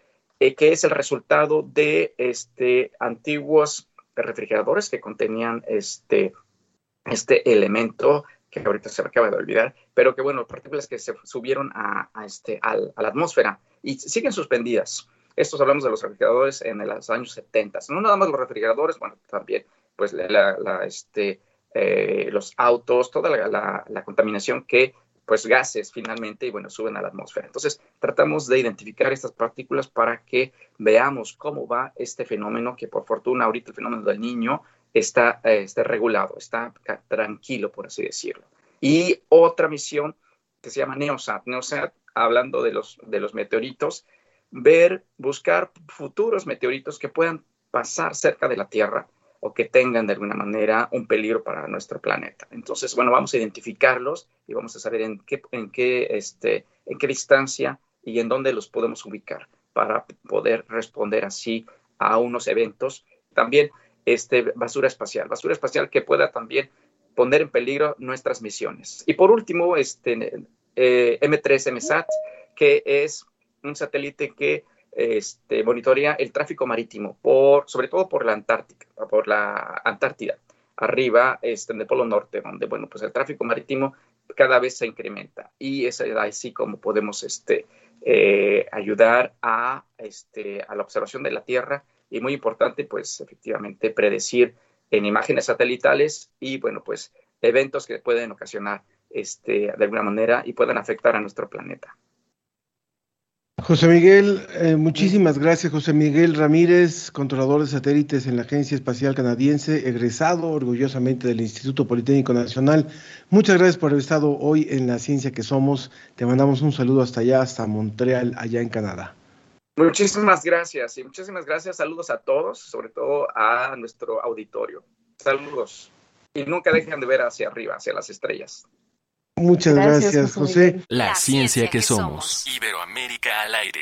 eh, que es el resultado de este, antiguos refrigeradores que contenían este, este elemento que ahorita se me acaba de olvidar, pero que bueno, partículas que se subieron a, este, a la atmósfera y siguen suspendidas. Estos hablamos de los refrigeradores en los años 70. No nada más los refrigeradores, bueno, también pues la, este, eh, los autos, toda la, la, contaminación que pues gases finalmente y bueno, suben a la atmósfera. Entonces, tratamos de identificar estas partículas para que veamos cómo va este fenómeno, que por fortuna ahorita el fenómeno del niño está, eh, está regulado, está tranquilo, por así decirlo. Y otra misión que se llama NEOSAT. NEOSAT, hablando de los, de los meteoritos, ver, buscar futuros meteoritos que puedan pasar cerca de la Tierra o que tengan de alguna manera un peligro para nuestro planeta. Entonces, bueno, vamos a identificarlos y vamos a saber en qué, en qué, este, en qué distancia y en dónde los podemos ubicar para poder responder así a unos eventos. También este, basura espacial, basura espacial que pueda también poner en peligro nuestras misiones. Y por último, este, eh, M3 MSAT, que es un satélite que este, monitorea el tráfico marítimo, por, sobre todo por la Antártica, por la Antártida, arriba este, en el Polo Norte, donde, bueno, pues el tráfico marítimo cada vez se incrementa y es así como podemos este, eh, ayudar a, este, a la observación de la Tierra y muy importante, pues efectivamente predecir en imágenes satelitales y, bueno, pues eventos que pueden ocasionar este, de alguna manera y puedan afectar a nuestro planeta. José Miguel, eh, muchísimas gracias. José Miguel Ramírez, controlador de satélites en la Agencia Espacial Canadiense, egresado orgullosamente del Instituto Politécnico Nacional. Muchas gracias por haber estado hoy en la ciencia que somos. Te mandamos un saludo hasta allá, hasta Montreal, allá en Canadá. Muchísimas gracias y muchísimas gracias. Saludos a todos, sobre todo a nuestro auditorio. Saludos. Y nunca dejen de ver hacia arriba, hacia las estrellas. Muchas gracias, gracias José. La, la ciencia, ciencia que, que somos. Iberoamérica al aire.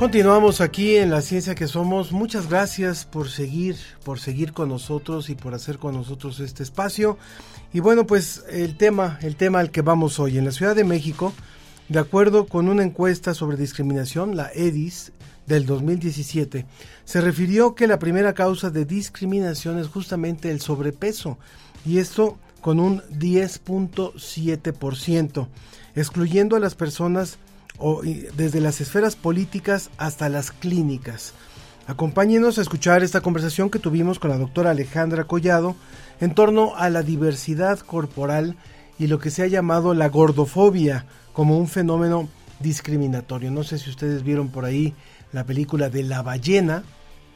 Continuamos aquí en la ciencia que somos. Muchas gracias por seguir, por seguir con nosotros y por hacer con nosotros este espacio. Y bueno, pues el tema, el tema al que vamos hoy en la Ciudad de México, de acuerdo con una encuesta sobre discriminación, la EDIS del 2017, se refirió que la primera causa de discriminación es justamente el sobrepeso, y esto con un 10.7%, excluyendo a las personas o, desde las esferas políticas hasta las clínicas. Acompáñenos a escuchar esta conversación que tuvimos con la doctora Alejandra Collado en torno a la diversidad corporal y lo que se ha llamado la gordofobia como un fenómeno discriminatorio. No sé si ustedes vieron por ahí la película de La ballena.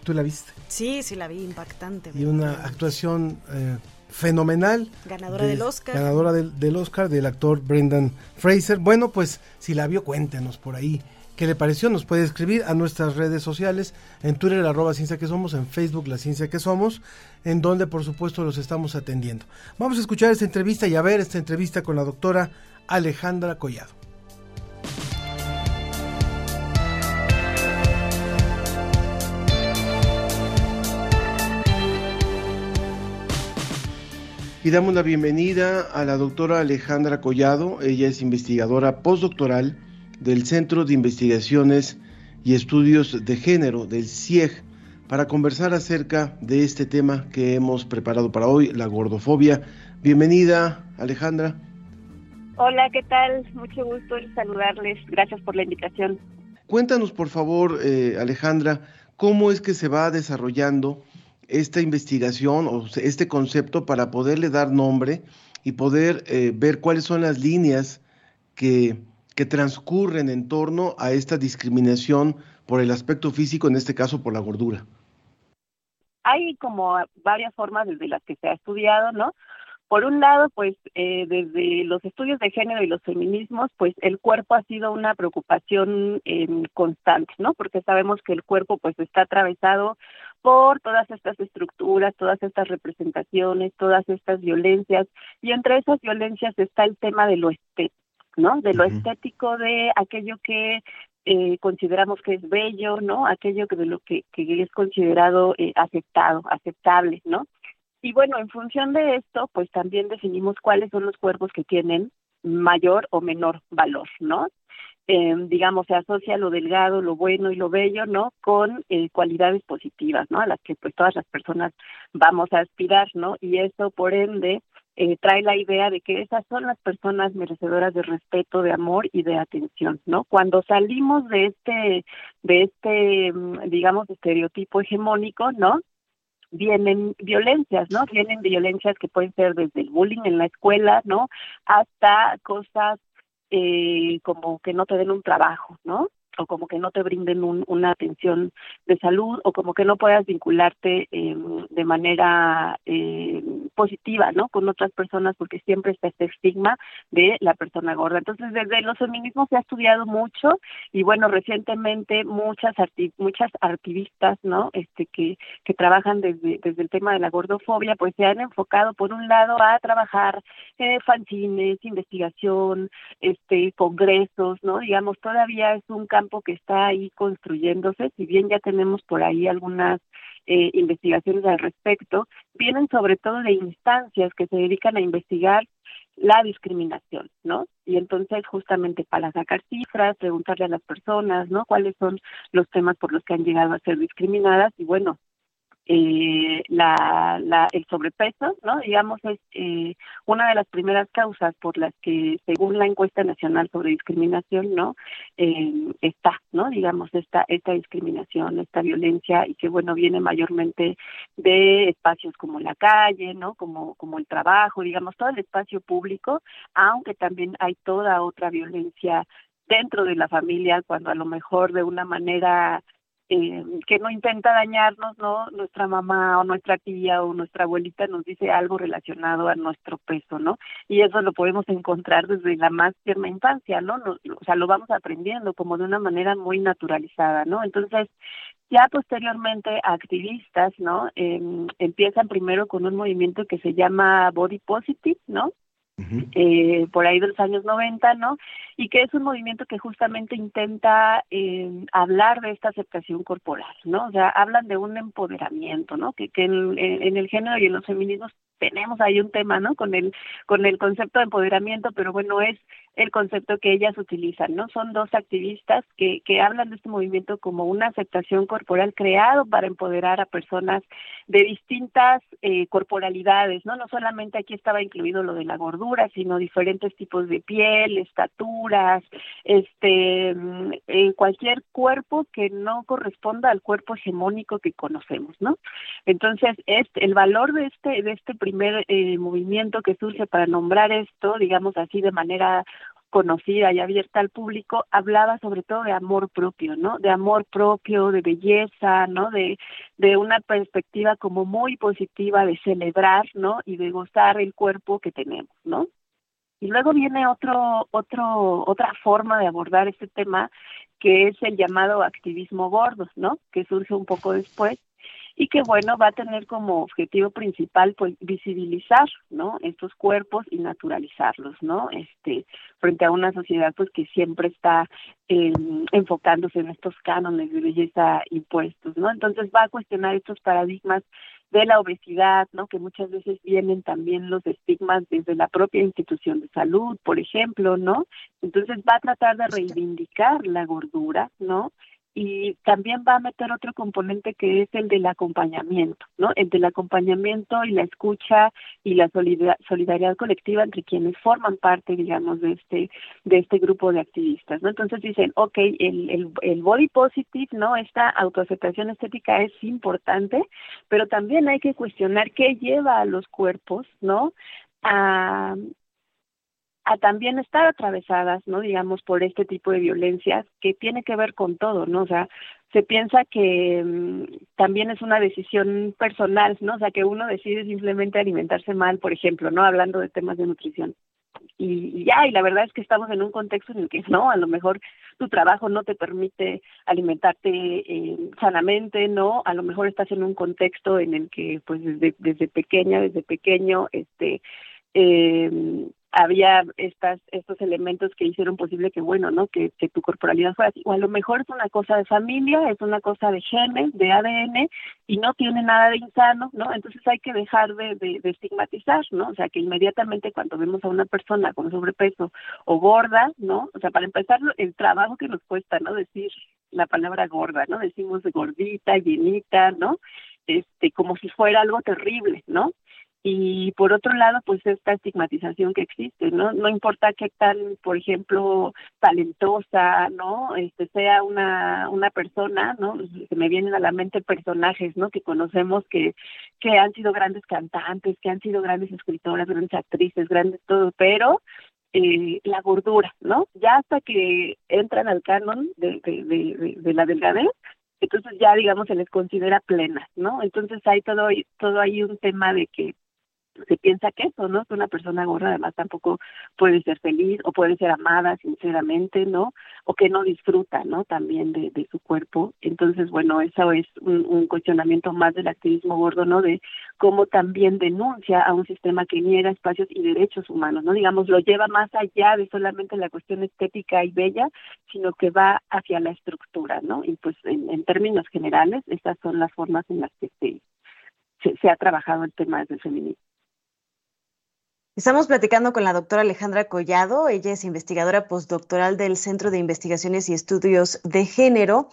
¿Tú la viste? Sí, sí la vi, impactante. Y una actuación eh, fenomenal. Ganadora del Oscar. Ganadora del, del, Oscar del actor Brendan Fraser. Bueno, pues si la vio, cuéntenos por ahí. ¿Qué le pareció? Nos puede escribir a nuestras redes sociales, en Twitter, arroba Ciencia que Somos, en Facebook, La Ciencia que Somos, en donde por supuesto los estamos atendiendo. Vamos a escuchar esta entrevista y a ver esta entrevista con la doctora Alejandra Collado. Y damos la bienvenida a la doctora Alejandra Collado. Ella es investigadora postdoctoral del Centro de Investigaciones y Estudios de Género del CIEG para conversar acerca de este tema que hemos preparado para hoy, la gordofobia. Bienvenida, Alejandra. Hola, ¿qué tal? Mucho gusto en saludarles. Gracias por la invitación. Cuéntanos, por favor, eh, Alejandra, cómo es que se va desarrollando esta investigación o este concepto para poderle dar nombre y poder eh, ver cuáles son las líneas que, que transcurren en torno a esta discriminación por el aspecto físico, en este caso por la gordura. Hay como varias formas desde las que se ha estudiado, ¿no? Por un lado, pues eh, desde los estudios de género y los feminismos, pues el cuerpo ha sido una preocupación eh, constante, ¿no? Porque sabemos que el cuerpo pues está atravesado por todas estas estructuras, todas estas representaciones, todas estas violencias, y entre esas violencias está el tema de lo estético, ¿no? De lo estético, de aquello que eh, consideramos que es bello, ¿no? Aquello que de lo que, que es considerado eh, aceptado, aceptable, ¿no? Y bueno, en función de esto, pues también definimos cuáles son los cuerpos que tienen mayor o menor valor, ¿no? Eh, digamos, se asocia lo delgado, lo bueno y lo bello, ¿no? Con eh, cualidades positivas, ¿no? A las que pues todas las personas vamos a aspirar, ¿no? Y eso, por ende, eh, trae la idea de que esas son las personas merecedoras de respeto, de amor y de atención, ¿no? Cuando salimos de este, de este, mm, digamos, estereotipo hegemónico, ¿no? vienen violencias, ¿no? Vienen violencias que pueden ser desde el bullying en la escuela, ¿no? Hasta cosas eh, como que no te den un trabajo, ¿no? O como que no te brinden un, una atención de salud o como que no puedas vincularte eh, de manera eh, positiva, ¿no? Con otras personas porque siempre está este estigma de la persona gorda. Entonces, desde los feminismos se ha estudiado mucho y bueno, recientemente muchas muchas activistas, ¿no? Este que que trabajan desde desde el tema de la gordofobia, pues se han enfocado por un lado a trabajar eh, fanzines, investigación, este congresos, ¿no? Digamos, todavía es un campo que está ahí construyéndose, si bien ya tenemos por ahí algunas eh, investigaciones al respecto, vienen sobre todo de instancias que se dedican a investigar la discriminación, ¿no? Y entonces justamente para sacar cifras, preguntarle a las personas, ¿no? ¿Cuáles son los temas por los que han llegado a ser discriminadas? Y bueno, eh, la, la, el sobrepeso, ¿no? Digamos, es eh, una de las primeras causas por las que, según la encuesta nacional sobre discriminación, ¿no? Eh, está, ¿no? Digamos, esta, esta discriminación, esta violencia, y que, bueno, viene mayormente de espacios como la calle, ¿no? Como, como el trabajo, digamos, todo el espacio público, aunque también hay toda otra violencia dentro de la familia, cuando a lo mejor de una manera eh, que no intenta dañarnos, ¿no? Nuestra mamá o nuestra tía o nuestra abuelita nos dice algo relacionado a nuestro peso, ¿no? Y eso lo podemos encontrar desde la más tierna infancia, ¿no? o sea, lo vamos aprendiendo como de una manera muy naturalizada, ¿no? Entonces, ya posteriormente activistas, ¿no? Eh, empiezan primero con un movimiento que se llama Body Positive, ¿no? Eh, por ahí de los años 90, ¿no? Y que es un movimiento que justamente intenta eh, hablar de esta aceptación corporal, ¿no? O sea, hablan de un empoderamiento, ¿no? Que, que en, en el género y en los feminismos tenemos ahí un tema, ¿no? Con el con el concepto de empoderamiento, pero bueno, es el concepto que ellas utilizan, ¿no? Son dos activistas que, que hablan de este movimiento como una aceptación corporal creado para empoderar a personas de distintas eh, corporalidades, ¿no? No solamente aquí estaba incluido lo de la gordura, sino diferentes tipos de piel, estaturas, este, mm, eh, cualquier cuerpo que no corresponda al cuerpo hegemónico que conocemos, ¿no? Entonces, este, el valor de este, de este primer eh, movimiento que surge para nombrar esto, digamos así, de manera conocida y abierta al público, hablaba sobre todo de amor propio, ¿no? De amor propio, de belleza, ¿no? De, de una perspectiva como muy positiva de celebrar, ¿no? Y de gozar el cuerpo que tenemos, ¿no? Y luego viene otro, otro, otra forma de abordar este tema que es el llamado activismo gordo, ¿no? Que surge un poco después y que bueno va a tener como objetivo principal pues visibilizar no estos cuerpos y naturalizarlos no este frente a una sociedad pues que siempre está eh, enfocándose en estos cánones de belleza impuestos no entonces va a cuestionar estos paradigmas de la obesidad, ¿no? Que muchas veces vienen también los estigmas desde la propia institución de salud, por ejemplo, ¿no? Entonces va a tratar de reivindicar la gordura, ¿no? Y también va a meter otro componente que es el del acompañamiento, ¿no? El del acompañamiento y la escucha y la solidaridad colectiva entre quienes forman parte, digamos, de este de este grupo de activistas, ¿no? Entonces dicen, ok, el, el, el body positive, ¿no? Esta autoaceptación estética es importante, pero también hay que cuestionar qué lleva a los cuerpos, ¿no? A, a también estar atravesadas, ¿no? Digamos, por este tipo de violencias que tiene que ver con todo, ¿no? O sea, se piensa que mm, también es una decisión personal, ¿no? O sea, que uno decide simplemente alimentarse mal, por ejemplo, ¿no? Hablando de temas de nutrición. Y, y, ya, y la verdad es que estamos en un contexto en el que, (laughs) ¿no? A lo mejor tu trabajo no te permite alimentarte eh, sanamente, ¿no? A lo mejor estás en un contexto en el que, pues, desde, desde pequeña, desde pequeño, este, eh, había estas estos elementos que hicieron posible que bueno no que, tu corporalidad fuera así. O a lo mejor es una cosa de familia es una cosa de genes de ADN y no tiene nada de insano no entonces hay que dejar de, de, de estigmatizar no o sea que inmediatamente cuando vemos a una persona con sobrepeso o gorda no o sea para empezar el trabajo que nos cuesta no decir la palabra gorda no decimos gordita llenita no este como si fuera algo terrible no y por otro lado pues esta estigmatización que existe no no importa qué tan por ejemplo talentosa no este sea una una persona no se me vienen a la mente personajes no que conocemos que que han sido grandes cantantes que han sido grandes escritoras grandes actrices grandes todo pero eh, la gordura no ya hasta que entran al canon de de, de, de la delgadez entonces ya digamos se les considera plena no entonces hay todo todo ahí un tema de que se piensa que eso, ¿no? Que una persona gorda además tampoco puede ser feliz o puede ser amada sinceramente, ¿no? O que no disfruta, ¿no? También de, de su cuerpo. Entonces, bueno, eso es un, un, cuestionamiento más del activismo gordo, ¿no? De cómo también denuncia a un sistema que niega espacios y derechos humanos, ¿no? Digamos, lo lleva más allá de solamente la cuestión estética y bella, sino que va hacia la estructura, ¿no? Y pues en, en términos generales, estas son las formas en las que se, se, se ha trabajado el tema del feminismo. Estamos platicando con la doctora Alejandra Collado. Ella es investigadora postdoctoral del Centro de Investigaciones y Estudios de Género.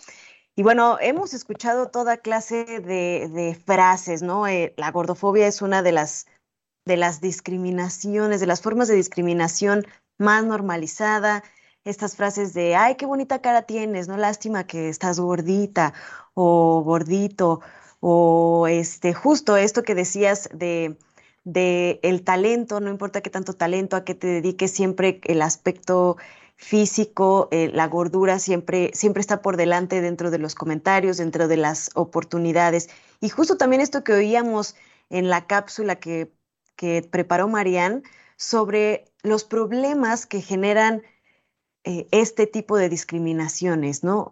Y bueno, hemos escuchado toda clase de, frases, ¿no? Eh, la gordofobia es una de las, de las discriminaciones, de las formas de discriminación más normalizada. Estas frases de, ay, qué bonita cara tienes, no lástima que estás gordita o gordito, o este, justo esto que decías de de el talento, no importa qué tanto talento, a qué te dediques, siempre el aspecto físico, eh, la gordura siempre, siempre está por delante dentro de los comentarios, dentro de las oportunidades. Y justo también esto que oíamos en la cápsula que, que preparó Marían sobre los problemas que generan eh, este tipo de discriminaciones, ¿no?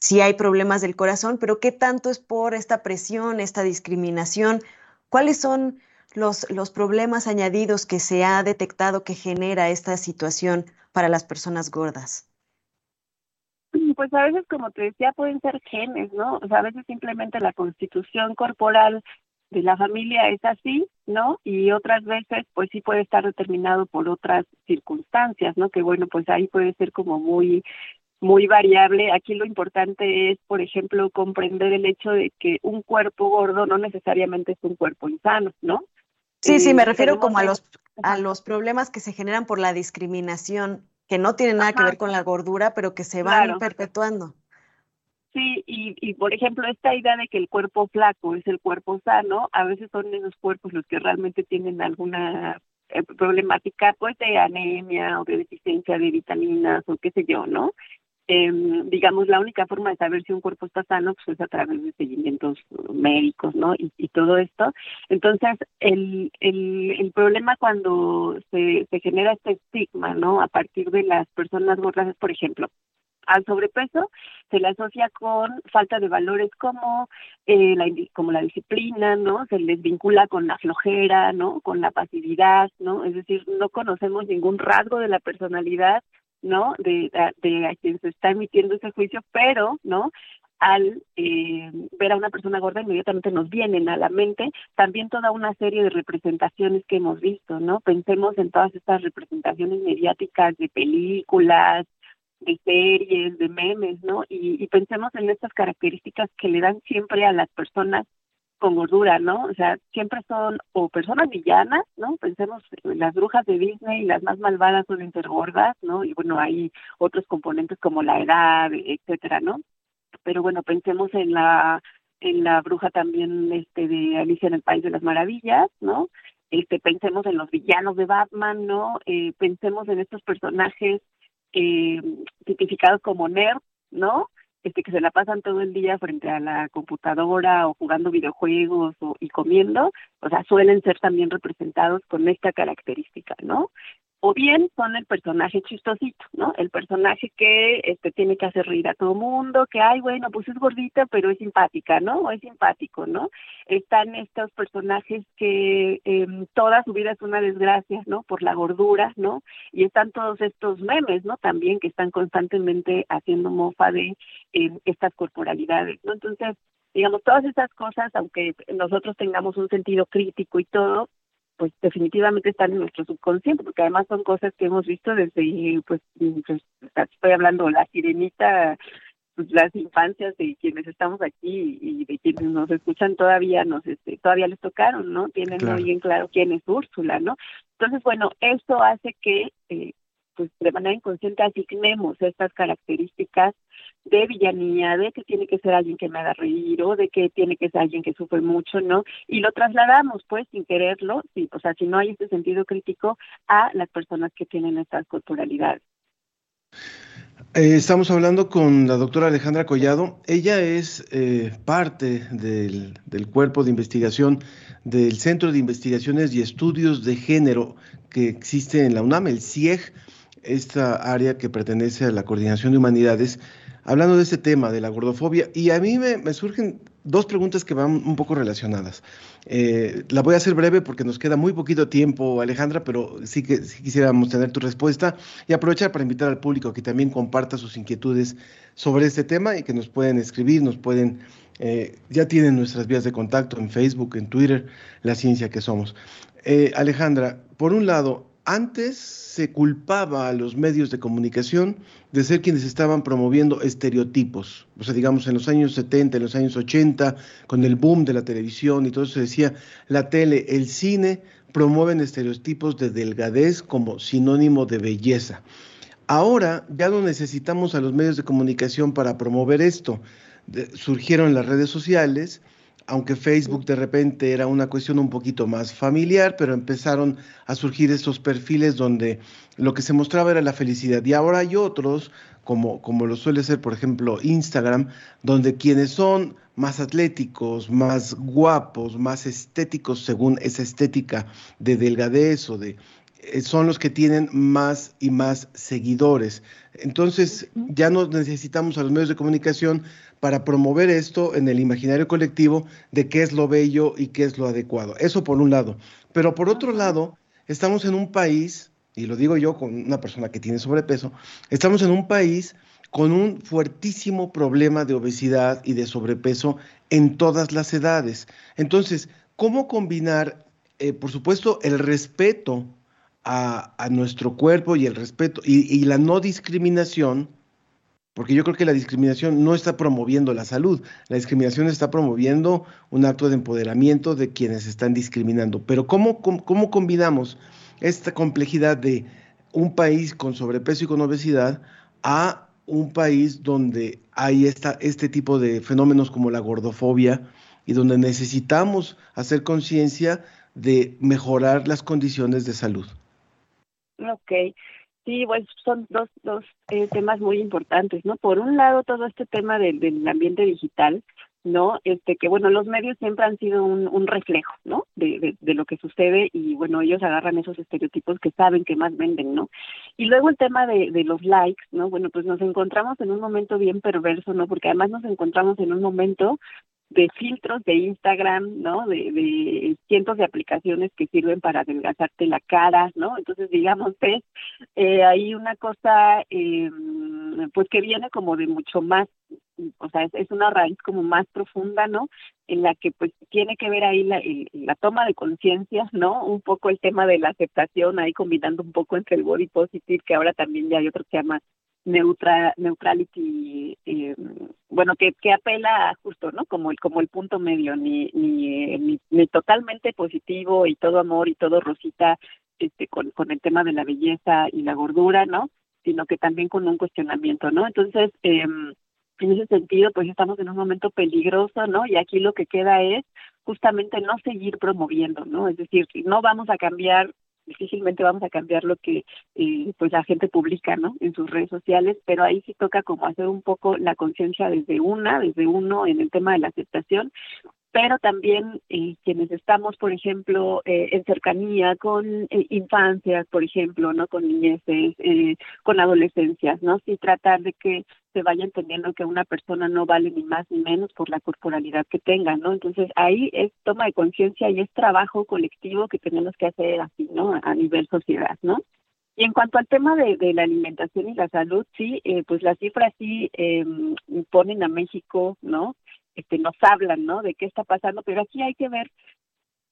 Sí hay problemas del corazón, pero ¿qué tanto es por esta presión, esta discriminación? ¿Cuáles son los, los problemas añadidos que se ha detectado que genera esta situación para las personas gordas? Pues a veces, como te decía, pueden ser genes, ¿no? O sea, a veces simplemente la constitución corporal de la familia es así, ¿no? Y otras veces, pues sí puede estar determinado por otras circunstancias, ¿no? Que bueno, pues ahí puede ser como muy muy variable. Aquí lo importante es, por ejemplo, comprender el hecho de que un cuerpo gordo no necesariamente es un cuerpo insano, ¿no? Sí, sí, me refiero como a los, a los problemas que se generan por la discriminación, que no tienen nada que ver con la gordura, pero que se van perpetuando. Sí, y, y por ejemplo, esta idea de que el cuerpo flaco es el cuerpo sano, a veces son esos cuerpos los que realmente tienen alguna eh, problemática, pues de anemia o de deficiencia de vitaminas o qué sé yo, ¿no? Eh, digamos, la única forma de saber si un cuerpo está sano pues, es a través de seguimientos médicos, ¿no? Y, todo esto. Entonces, el, el, el problema cuando se, se genera este estigma, ¿no? A partir de las personas gordas por ejemplo, al sobrepeso se le asocia con falta de valores como eh, la como la disciplina no se les vincula con la flojera no con la pasividad no es decir no conocemos ningún rasgo de la personalidad ¿no? De, de, a quien se está emitiendo ese juicio, pero, ¿no? Al eh, ver a una persona gorda, inmediatamente nos vienen a la mente también toda una serie de representaciones que hemos visto, ¿no? Pensemos en todas estas representaciones mediáticas de películas, de series, de memes, ¿no? Y, y pensemos en estas características que le dan siempre a las personas con gordura, ¿no? O sea, siempre son o personas villanas, ¿no? Pensemos, las brujas de Disney, las más malvadas ser gordas, ¿no? Y bueno, hay otros componentes como la edad, etcétera, ¿no? Pero bueno, pensemos en la en la bruja también este de Alicia en el País de las Maravillas, ¿no? Este pensemos en los villanos de Batman, ¿no? Eh, pensemos en estos personajes eh, tipificados como nerd, ¿no? Este que se la pasan todo el día frente a la computadora o jugando videojuegos o, y comiendo, o sea, suelen ser también representados con esta característica, ¿no? O bien son el personaje chistosito, ¿no? El personaje que este tiene que hacer reír a todo mundo, que ay, bueno, pues es gordita, pero es simpática, ¿no? O es simpático, ¿no? Están estos personajes que eh, toda su vida es una desgracia, ¿no? Por la gordura, ¿no? Y están todos estos memes, ¿no? También que están constantemente haciendo mofa de eh, estas corporalidades, ¿no? Entonces, digamos, todas estas cosas, aunque nosotros tengamos un sentido crítico y todo, pues definitivamente están en nuestro subconsciente, porque además son cosas que hemos visto desde, pues, pues estoy hablando, la sirenita, pues las infancias de quienes estamos aquí y de quienes nos escuchan todavía nos este, todavía les tocaron, ¿no? Tienen muy bien claro quién es Úrsula, ¿no? Entonces, bueno, esto hace que eh, pues de manera inconsciente asignemos estas características de villanía, de que tiene que ser alguien que me haga reír o de que tiene que ser alguien que sufre mucho, ¿no? Y lo trasladamos, pues, sin quererlo, sí, o sea, si no hay este sentido crítico a las personas que tienen estas culturalidades. Eh, estamos hablando con la doctora Alejandra Collado. Ella es eh, parte del, del, cuerpo de investigación del Centro de Investigaciones y Estudios de Género que existe en la UNAM, el CIEG, esta área que pertenece a la Coordinación de Humanidades, hablando de este tema, de la gordofobia, y a mí me, surgen dos preguntas que van un poco relacionadas. Eh, la voy a hacer breve porque nos queda muy poquito tiempo, Alejandra, pero sí que sí quisiéramos tener tu respuesta y aprovechar para invitar al público que también comparta sus inquietudes sobre este tema y que nos pueden escribir, nos pueden Eh, ya tienen nuestras vías de contacto en Facebook, en Twitter, La Ciencia que Somos. Eh, Alejandra, por un lado, antes se culpaba a los medios de comunicación de ser quienes estaban promoviendo estereotipos. O sea, digamos, en los años 70, en los años 80, con el boom de la televisión y todo eso, se decía, la tele, el cine promueven estereotipos de delgadez como sinónimo de belleza. Ahora ya no necesitamos a los medios de comunicación para promover esto. surgieron las redes sociales, aunque Facebook de repente era una cuestión un poquito más familiar, pero empezaron a surgir estos perfiles donde lo que se mostraba era la felicidad. Y ahora hay otros, como, como lo suele ser, por ejemplo, Instagram, donde quienes son más atléticos, más guapos, más estéticos, según esa estética de delgadez o de, eh, son los que tienen más y más seguidores. Entonces, ya no necesitamos a los medios de comunicación para promover esto en el imaginario colectivo de qué es lo bello y qué es lo adecuado. Eso por un lado. Pero por otro lado, estamos en un país, y lo digo yo con una persona que tiene sobrepeso, estamos en un país con un fuertísimo problema de obesidad y de sobrepeso en todas las edades. Entonces, ¿cómo combinar, eh, por supuesto, el respeto a, nuestro cuerpo y el respeto y la no discriminación? Porque yo creo que la discriminación no está promoviendo la salud, la discriminación está promoviendo un acto de empoderamiento de quienes están discriminando. Pero ¿cómo, cómo, combinamos esta complejidad de un país con sobrepeso y con obesidad a un país donde hay esta, este tipo de fenómenos como la gordofobia y donde necesitamos hacer conciencia de mejorar las condiciones de salud? Ok, Sí, pues son dos, dos eh, temas muy importantes, ¿no? Por un lado, todo este tema del, del ambiente digital, ¿no? Este que bueno, los medios siempre han sido un, un reflejo, ¿no? De, de, lo que sucede y bueno, ellos agarran esos estereotipos que saben que más venden, ¿no? Y luego el tema de, de los likes, ¿no? Bueno, pues nos encontramos en un momento bien perverso, ¿no? Porque además nos encontramos en un momento de filtros de Instagram, ¿no? De, de, cientos de aplicaciones que sirven para adelgazarte la cara, ¿no? Entonces, digamos, es eh, hay una cosa, eh, pues que viene como de mucho más, o sea, es, una raíz como más profunda, ¿no? En la que pues tiene que ver ahí la, la toma de conciencia, ¿no? Un poco el tema de la aceptación, ahí combinando un poco entre el body positive, que ahora también ya hay otro que se llama neutra, neutrality, eh, bueno, que, que apela justo, ¿no? Como el, como el punto medio, ni, ni, ni, totalmente positivo y todo amor y todo rosita este, con, con el tema de la belleza y la gordura, ¿no? Sino que también con un cuestionamiento, ¿no? Entonces, eh, en ese sentido, pues estamos en un momento peligroso, ¿no? Y aquí lo que queda es justamente no seguir promoviendo, ¿no? Es decir, no vamos a cambiar difícilmente vamos a cambiar lo que eh, pues la gente publica no en sus redes sociales pero ahí sí toca como hacer un poco la conciencia desde una desde uno en el tema de la aceptación pero también eh, quienes estamos, por ejemplo, eh, en cercanía con eh, infancias, por ejemplo, no con niñeces, eh, con adolescencias, ¿no? Sí tratar de que se vaya entendiendo que una persona no vale ni más ni menos por la corporalidad que tenga, ¿no? Entonces ahí es toma de conciencia y es trabajo colectivo que tenemos que hacer así, ¿no? A nivel sociedad, ¿no? Y en cuanto al tema de, la alimentación y la salud, sí, eh, pues las cifras sí eh, ponen a México, ¿no? Este, nos hablan, ¿no? De qué está pasando, pero aquí hay que ver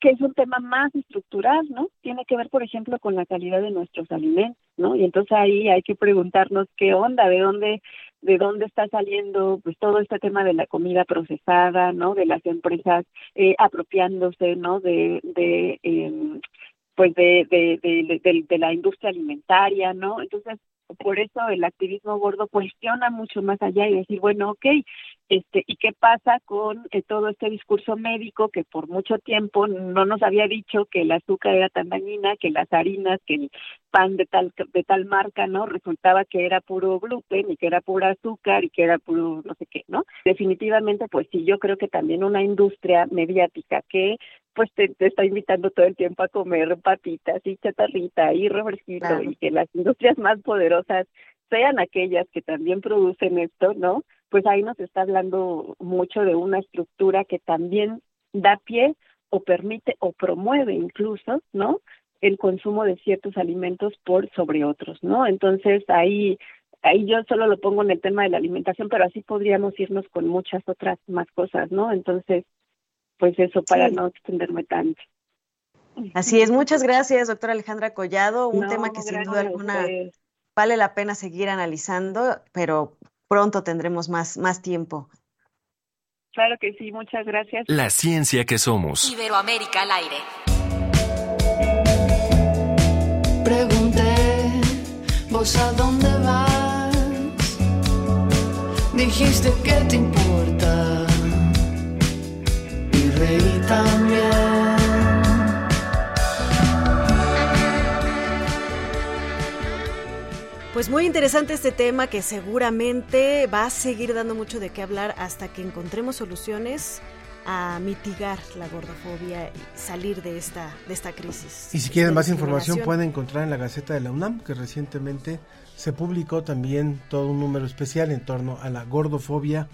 que es un tema más estructural, ¿no? Tiene que ver, por ejemplo, con la calidad de nuestros alimentos, ¿no? Y entonces ahí hay que preguntarnos qué onda, de dónde, de dónde está saliendo, pues todo este tema de la comida procesada, ¿no? De las empresas eh, apropiándose, ¿no? De, de eh, pues de, de, de, de, la industria alimentaria, ¿no? Entonces, por eso el activismo gordo cuestiona mucho más allá y decir, bueno, ok, este, ¿y qué pasa con eh, todo este discurso médico que por mucho tiempo no nos había dicho que el azúcar era tan dañina, que las harinas, que el pan de tal de tal marca, ¿no? Resultaba que era puro gluten y que era pura azúcar y que era puro no sé qué, ¿no? Definitivamente, pues sí, yo creo que también una industria mediática que pues te, está invitando todo el tiempo a comer patitas y chatarrita y refresquito y que las industrias más poderosas sean aquellas que también producen esto, ¿no? Pues ahí nos está hablando mucho de una estructura que también da pie o permite o promueve incluso, ¿no? El consumo de ciertos alimentos por sobre otros, ¿no? Entonces ahí ahí yo solo lo pongo en el tema de la alimentación, pero así podríamos irnos con muchas otras más cosas, ¿no? Entonces, pues eso para Sí. no extenderme tanto. Así es, muchas gracias, doctora Alejandra Collado. Un No, tema que sin duda alguna vale la pena seguir analizando, pero pronto tendremos más, más tiempo. Claro que sí, muchas gracias. La ciencia que somos. Iberoamérica al aire. Pregunté, ¿vos a dónde vas? Dijiste que te importa y reí también. Pues muy interesante este tema que seguramente va a seguir dando mucho de qué hablar hasta que encontremos soluciones a mitigar la gordofobia y salir de esta, de esta crisis. Y si quieren más información pueden encontrar en la Gaceta de la UNAM, que recientemente se publicó también todo un número especial en torno a la gordofobia.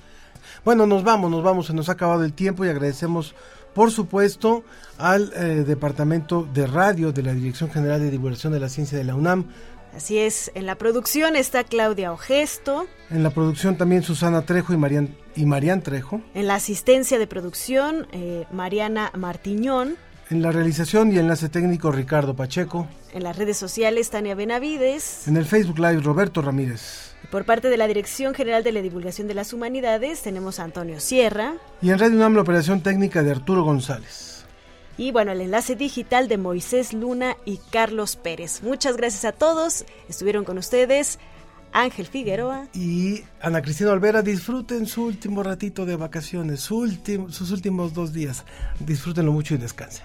Bueno, nos vamos, nos vamos, se nos ha acabado el tiempo y agradecemos, por supuesto, al eh, Departamento de Radio de la Dirección General de Divulgación de la Ciencia de la UNAM. Así es, en la producción está Claudia Ogesto, En la producción también Susana Trejo y Marian, y Marian Trejo. en la asistencia de producción eh, Mariana Martiñón, En la realización y enlace técnico Ricardo Pacheco. en las redes sociales Tania Benavides. En el Facebook Live Roberto Ramírez. Por parte de la Dirección General de la Divulgación de las Humanidades tenemos a Antonio Sierra. Y en Radio UNAM la operación técnica de Arturo González. Y bueno, el enlace digital de Moisés Luna y Carlos Pérez. Muchas gracias a todos. Estuvieron con ustedes Ángel Figueroa. Y Ana Cristina Olvera, disfruten su último ratito de vacaciones, sus últimos dos días. Disfrútenlo mucho y descansen.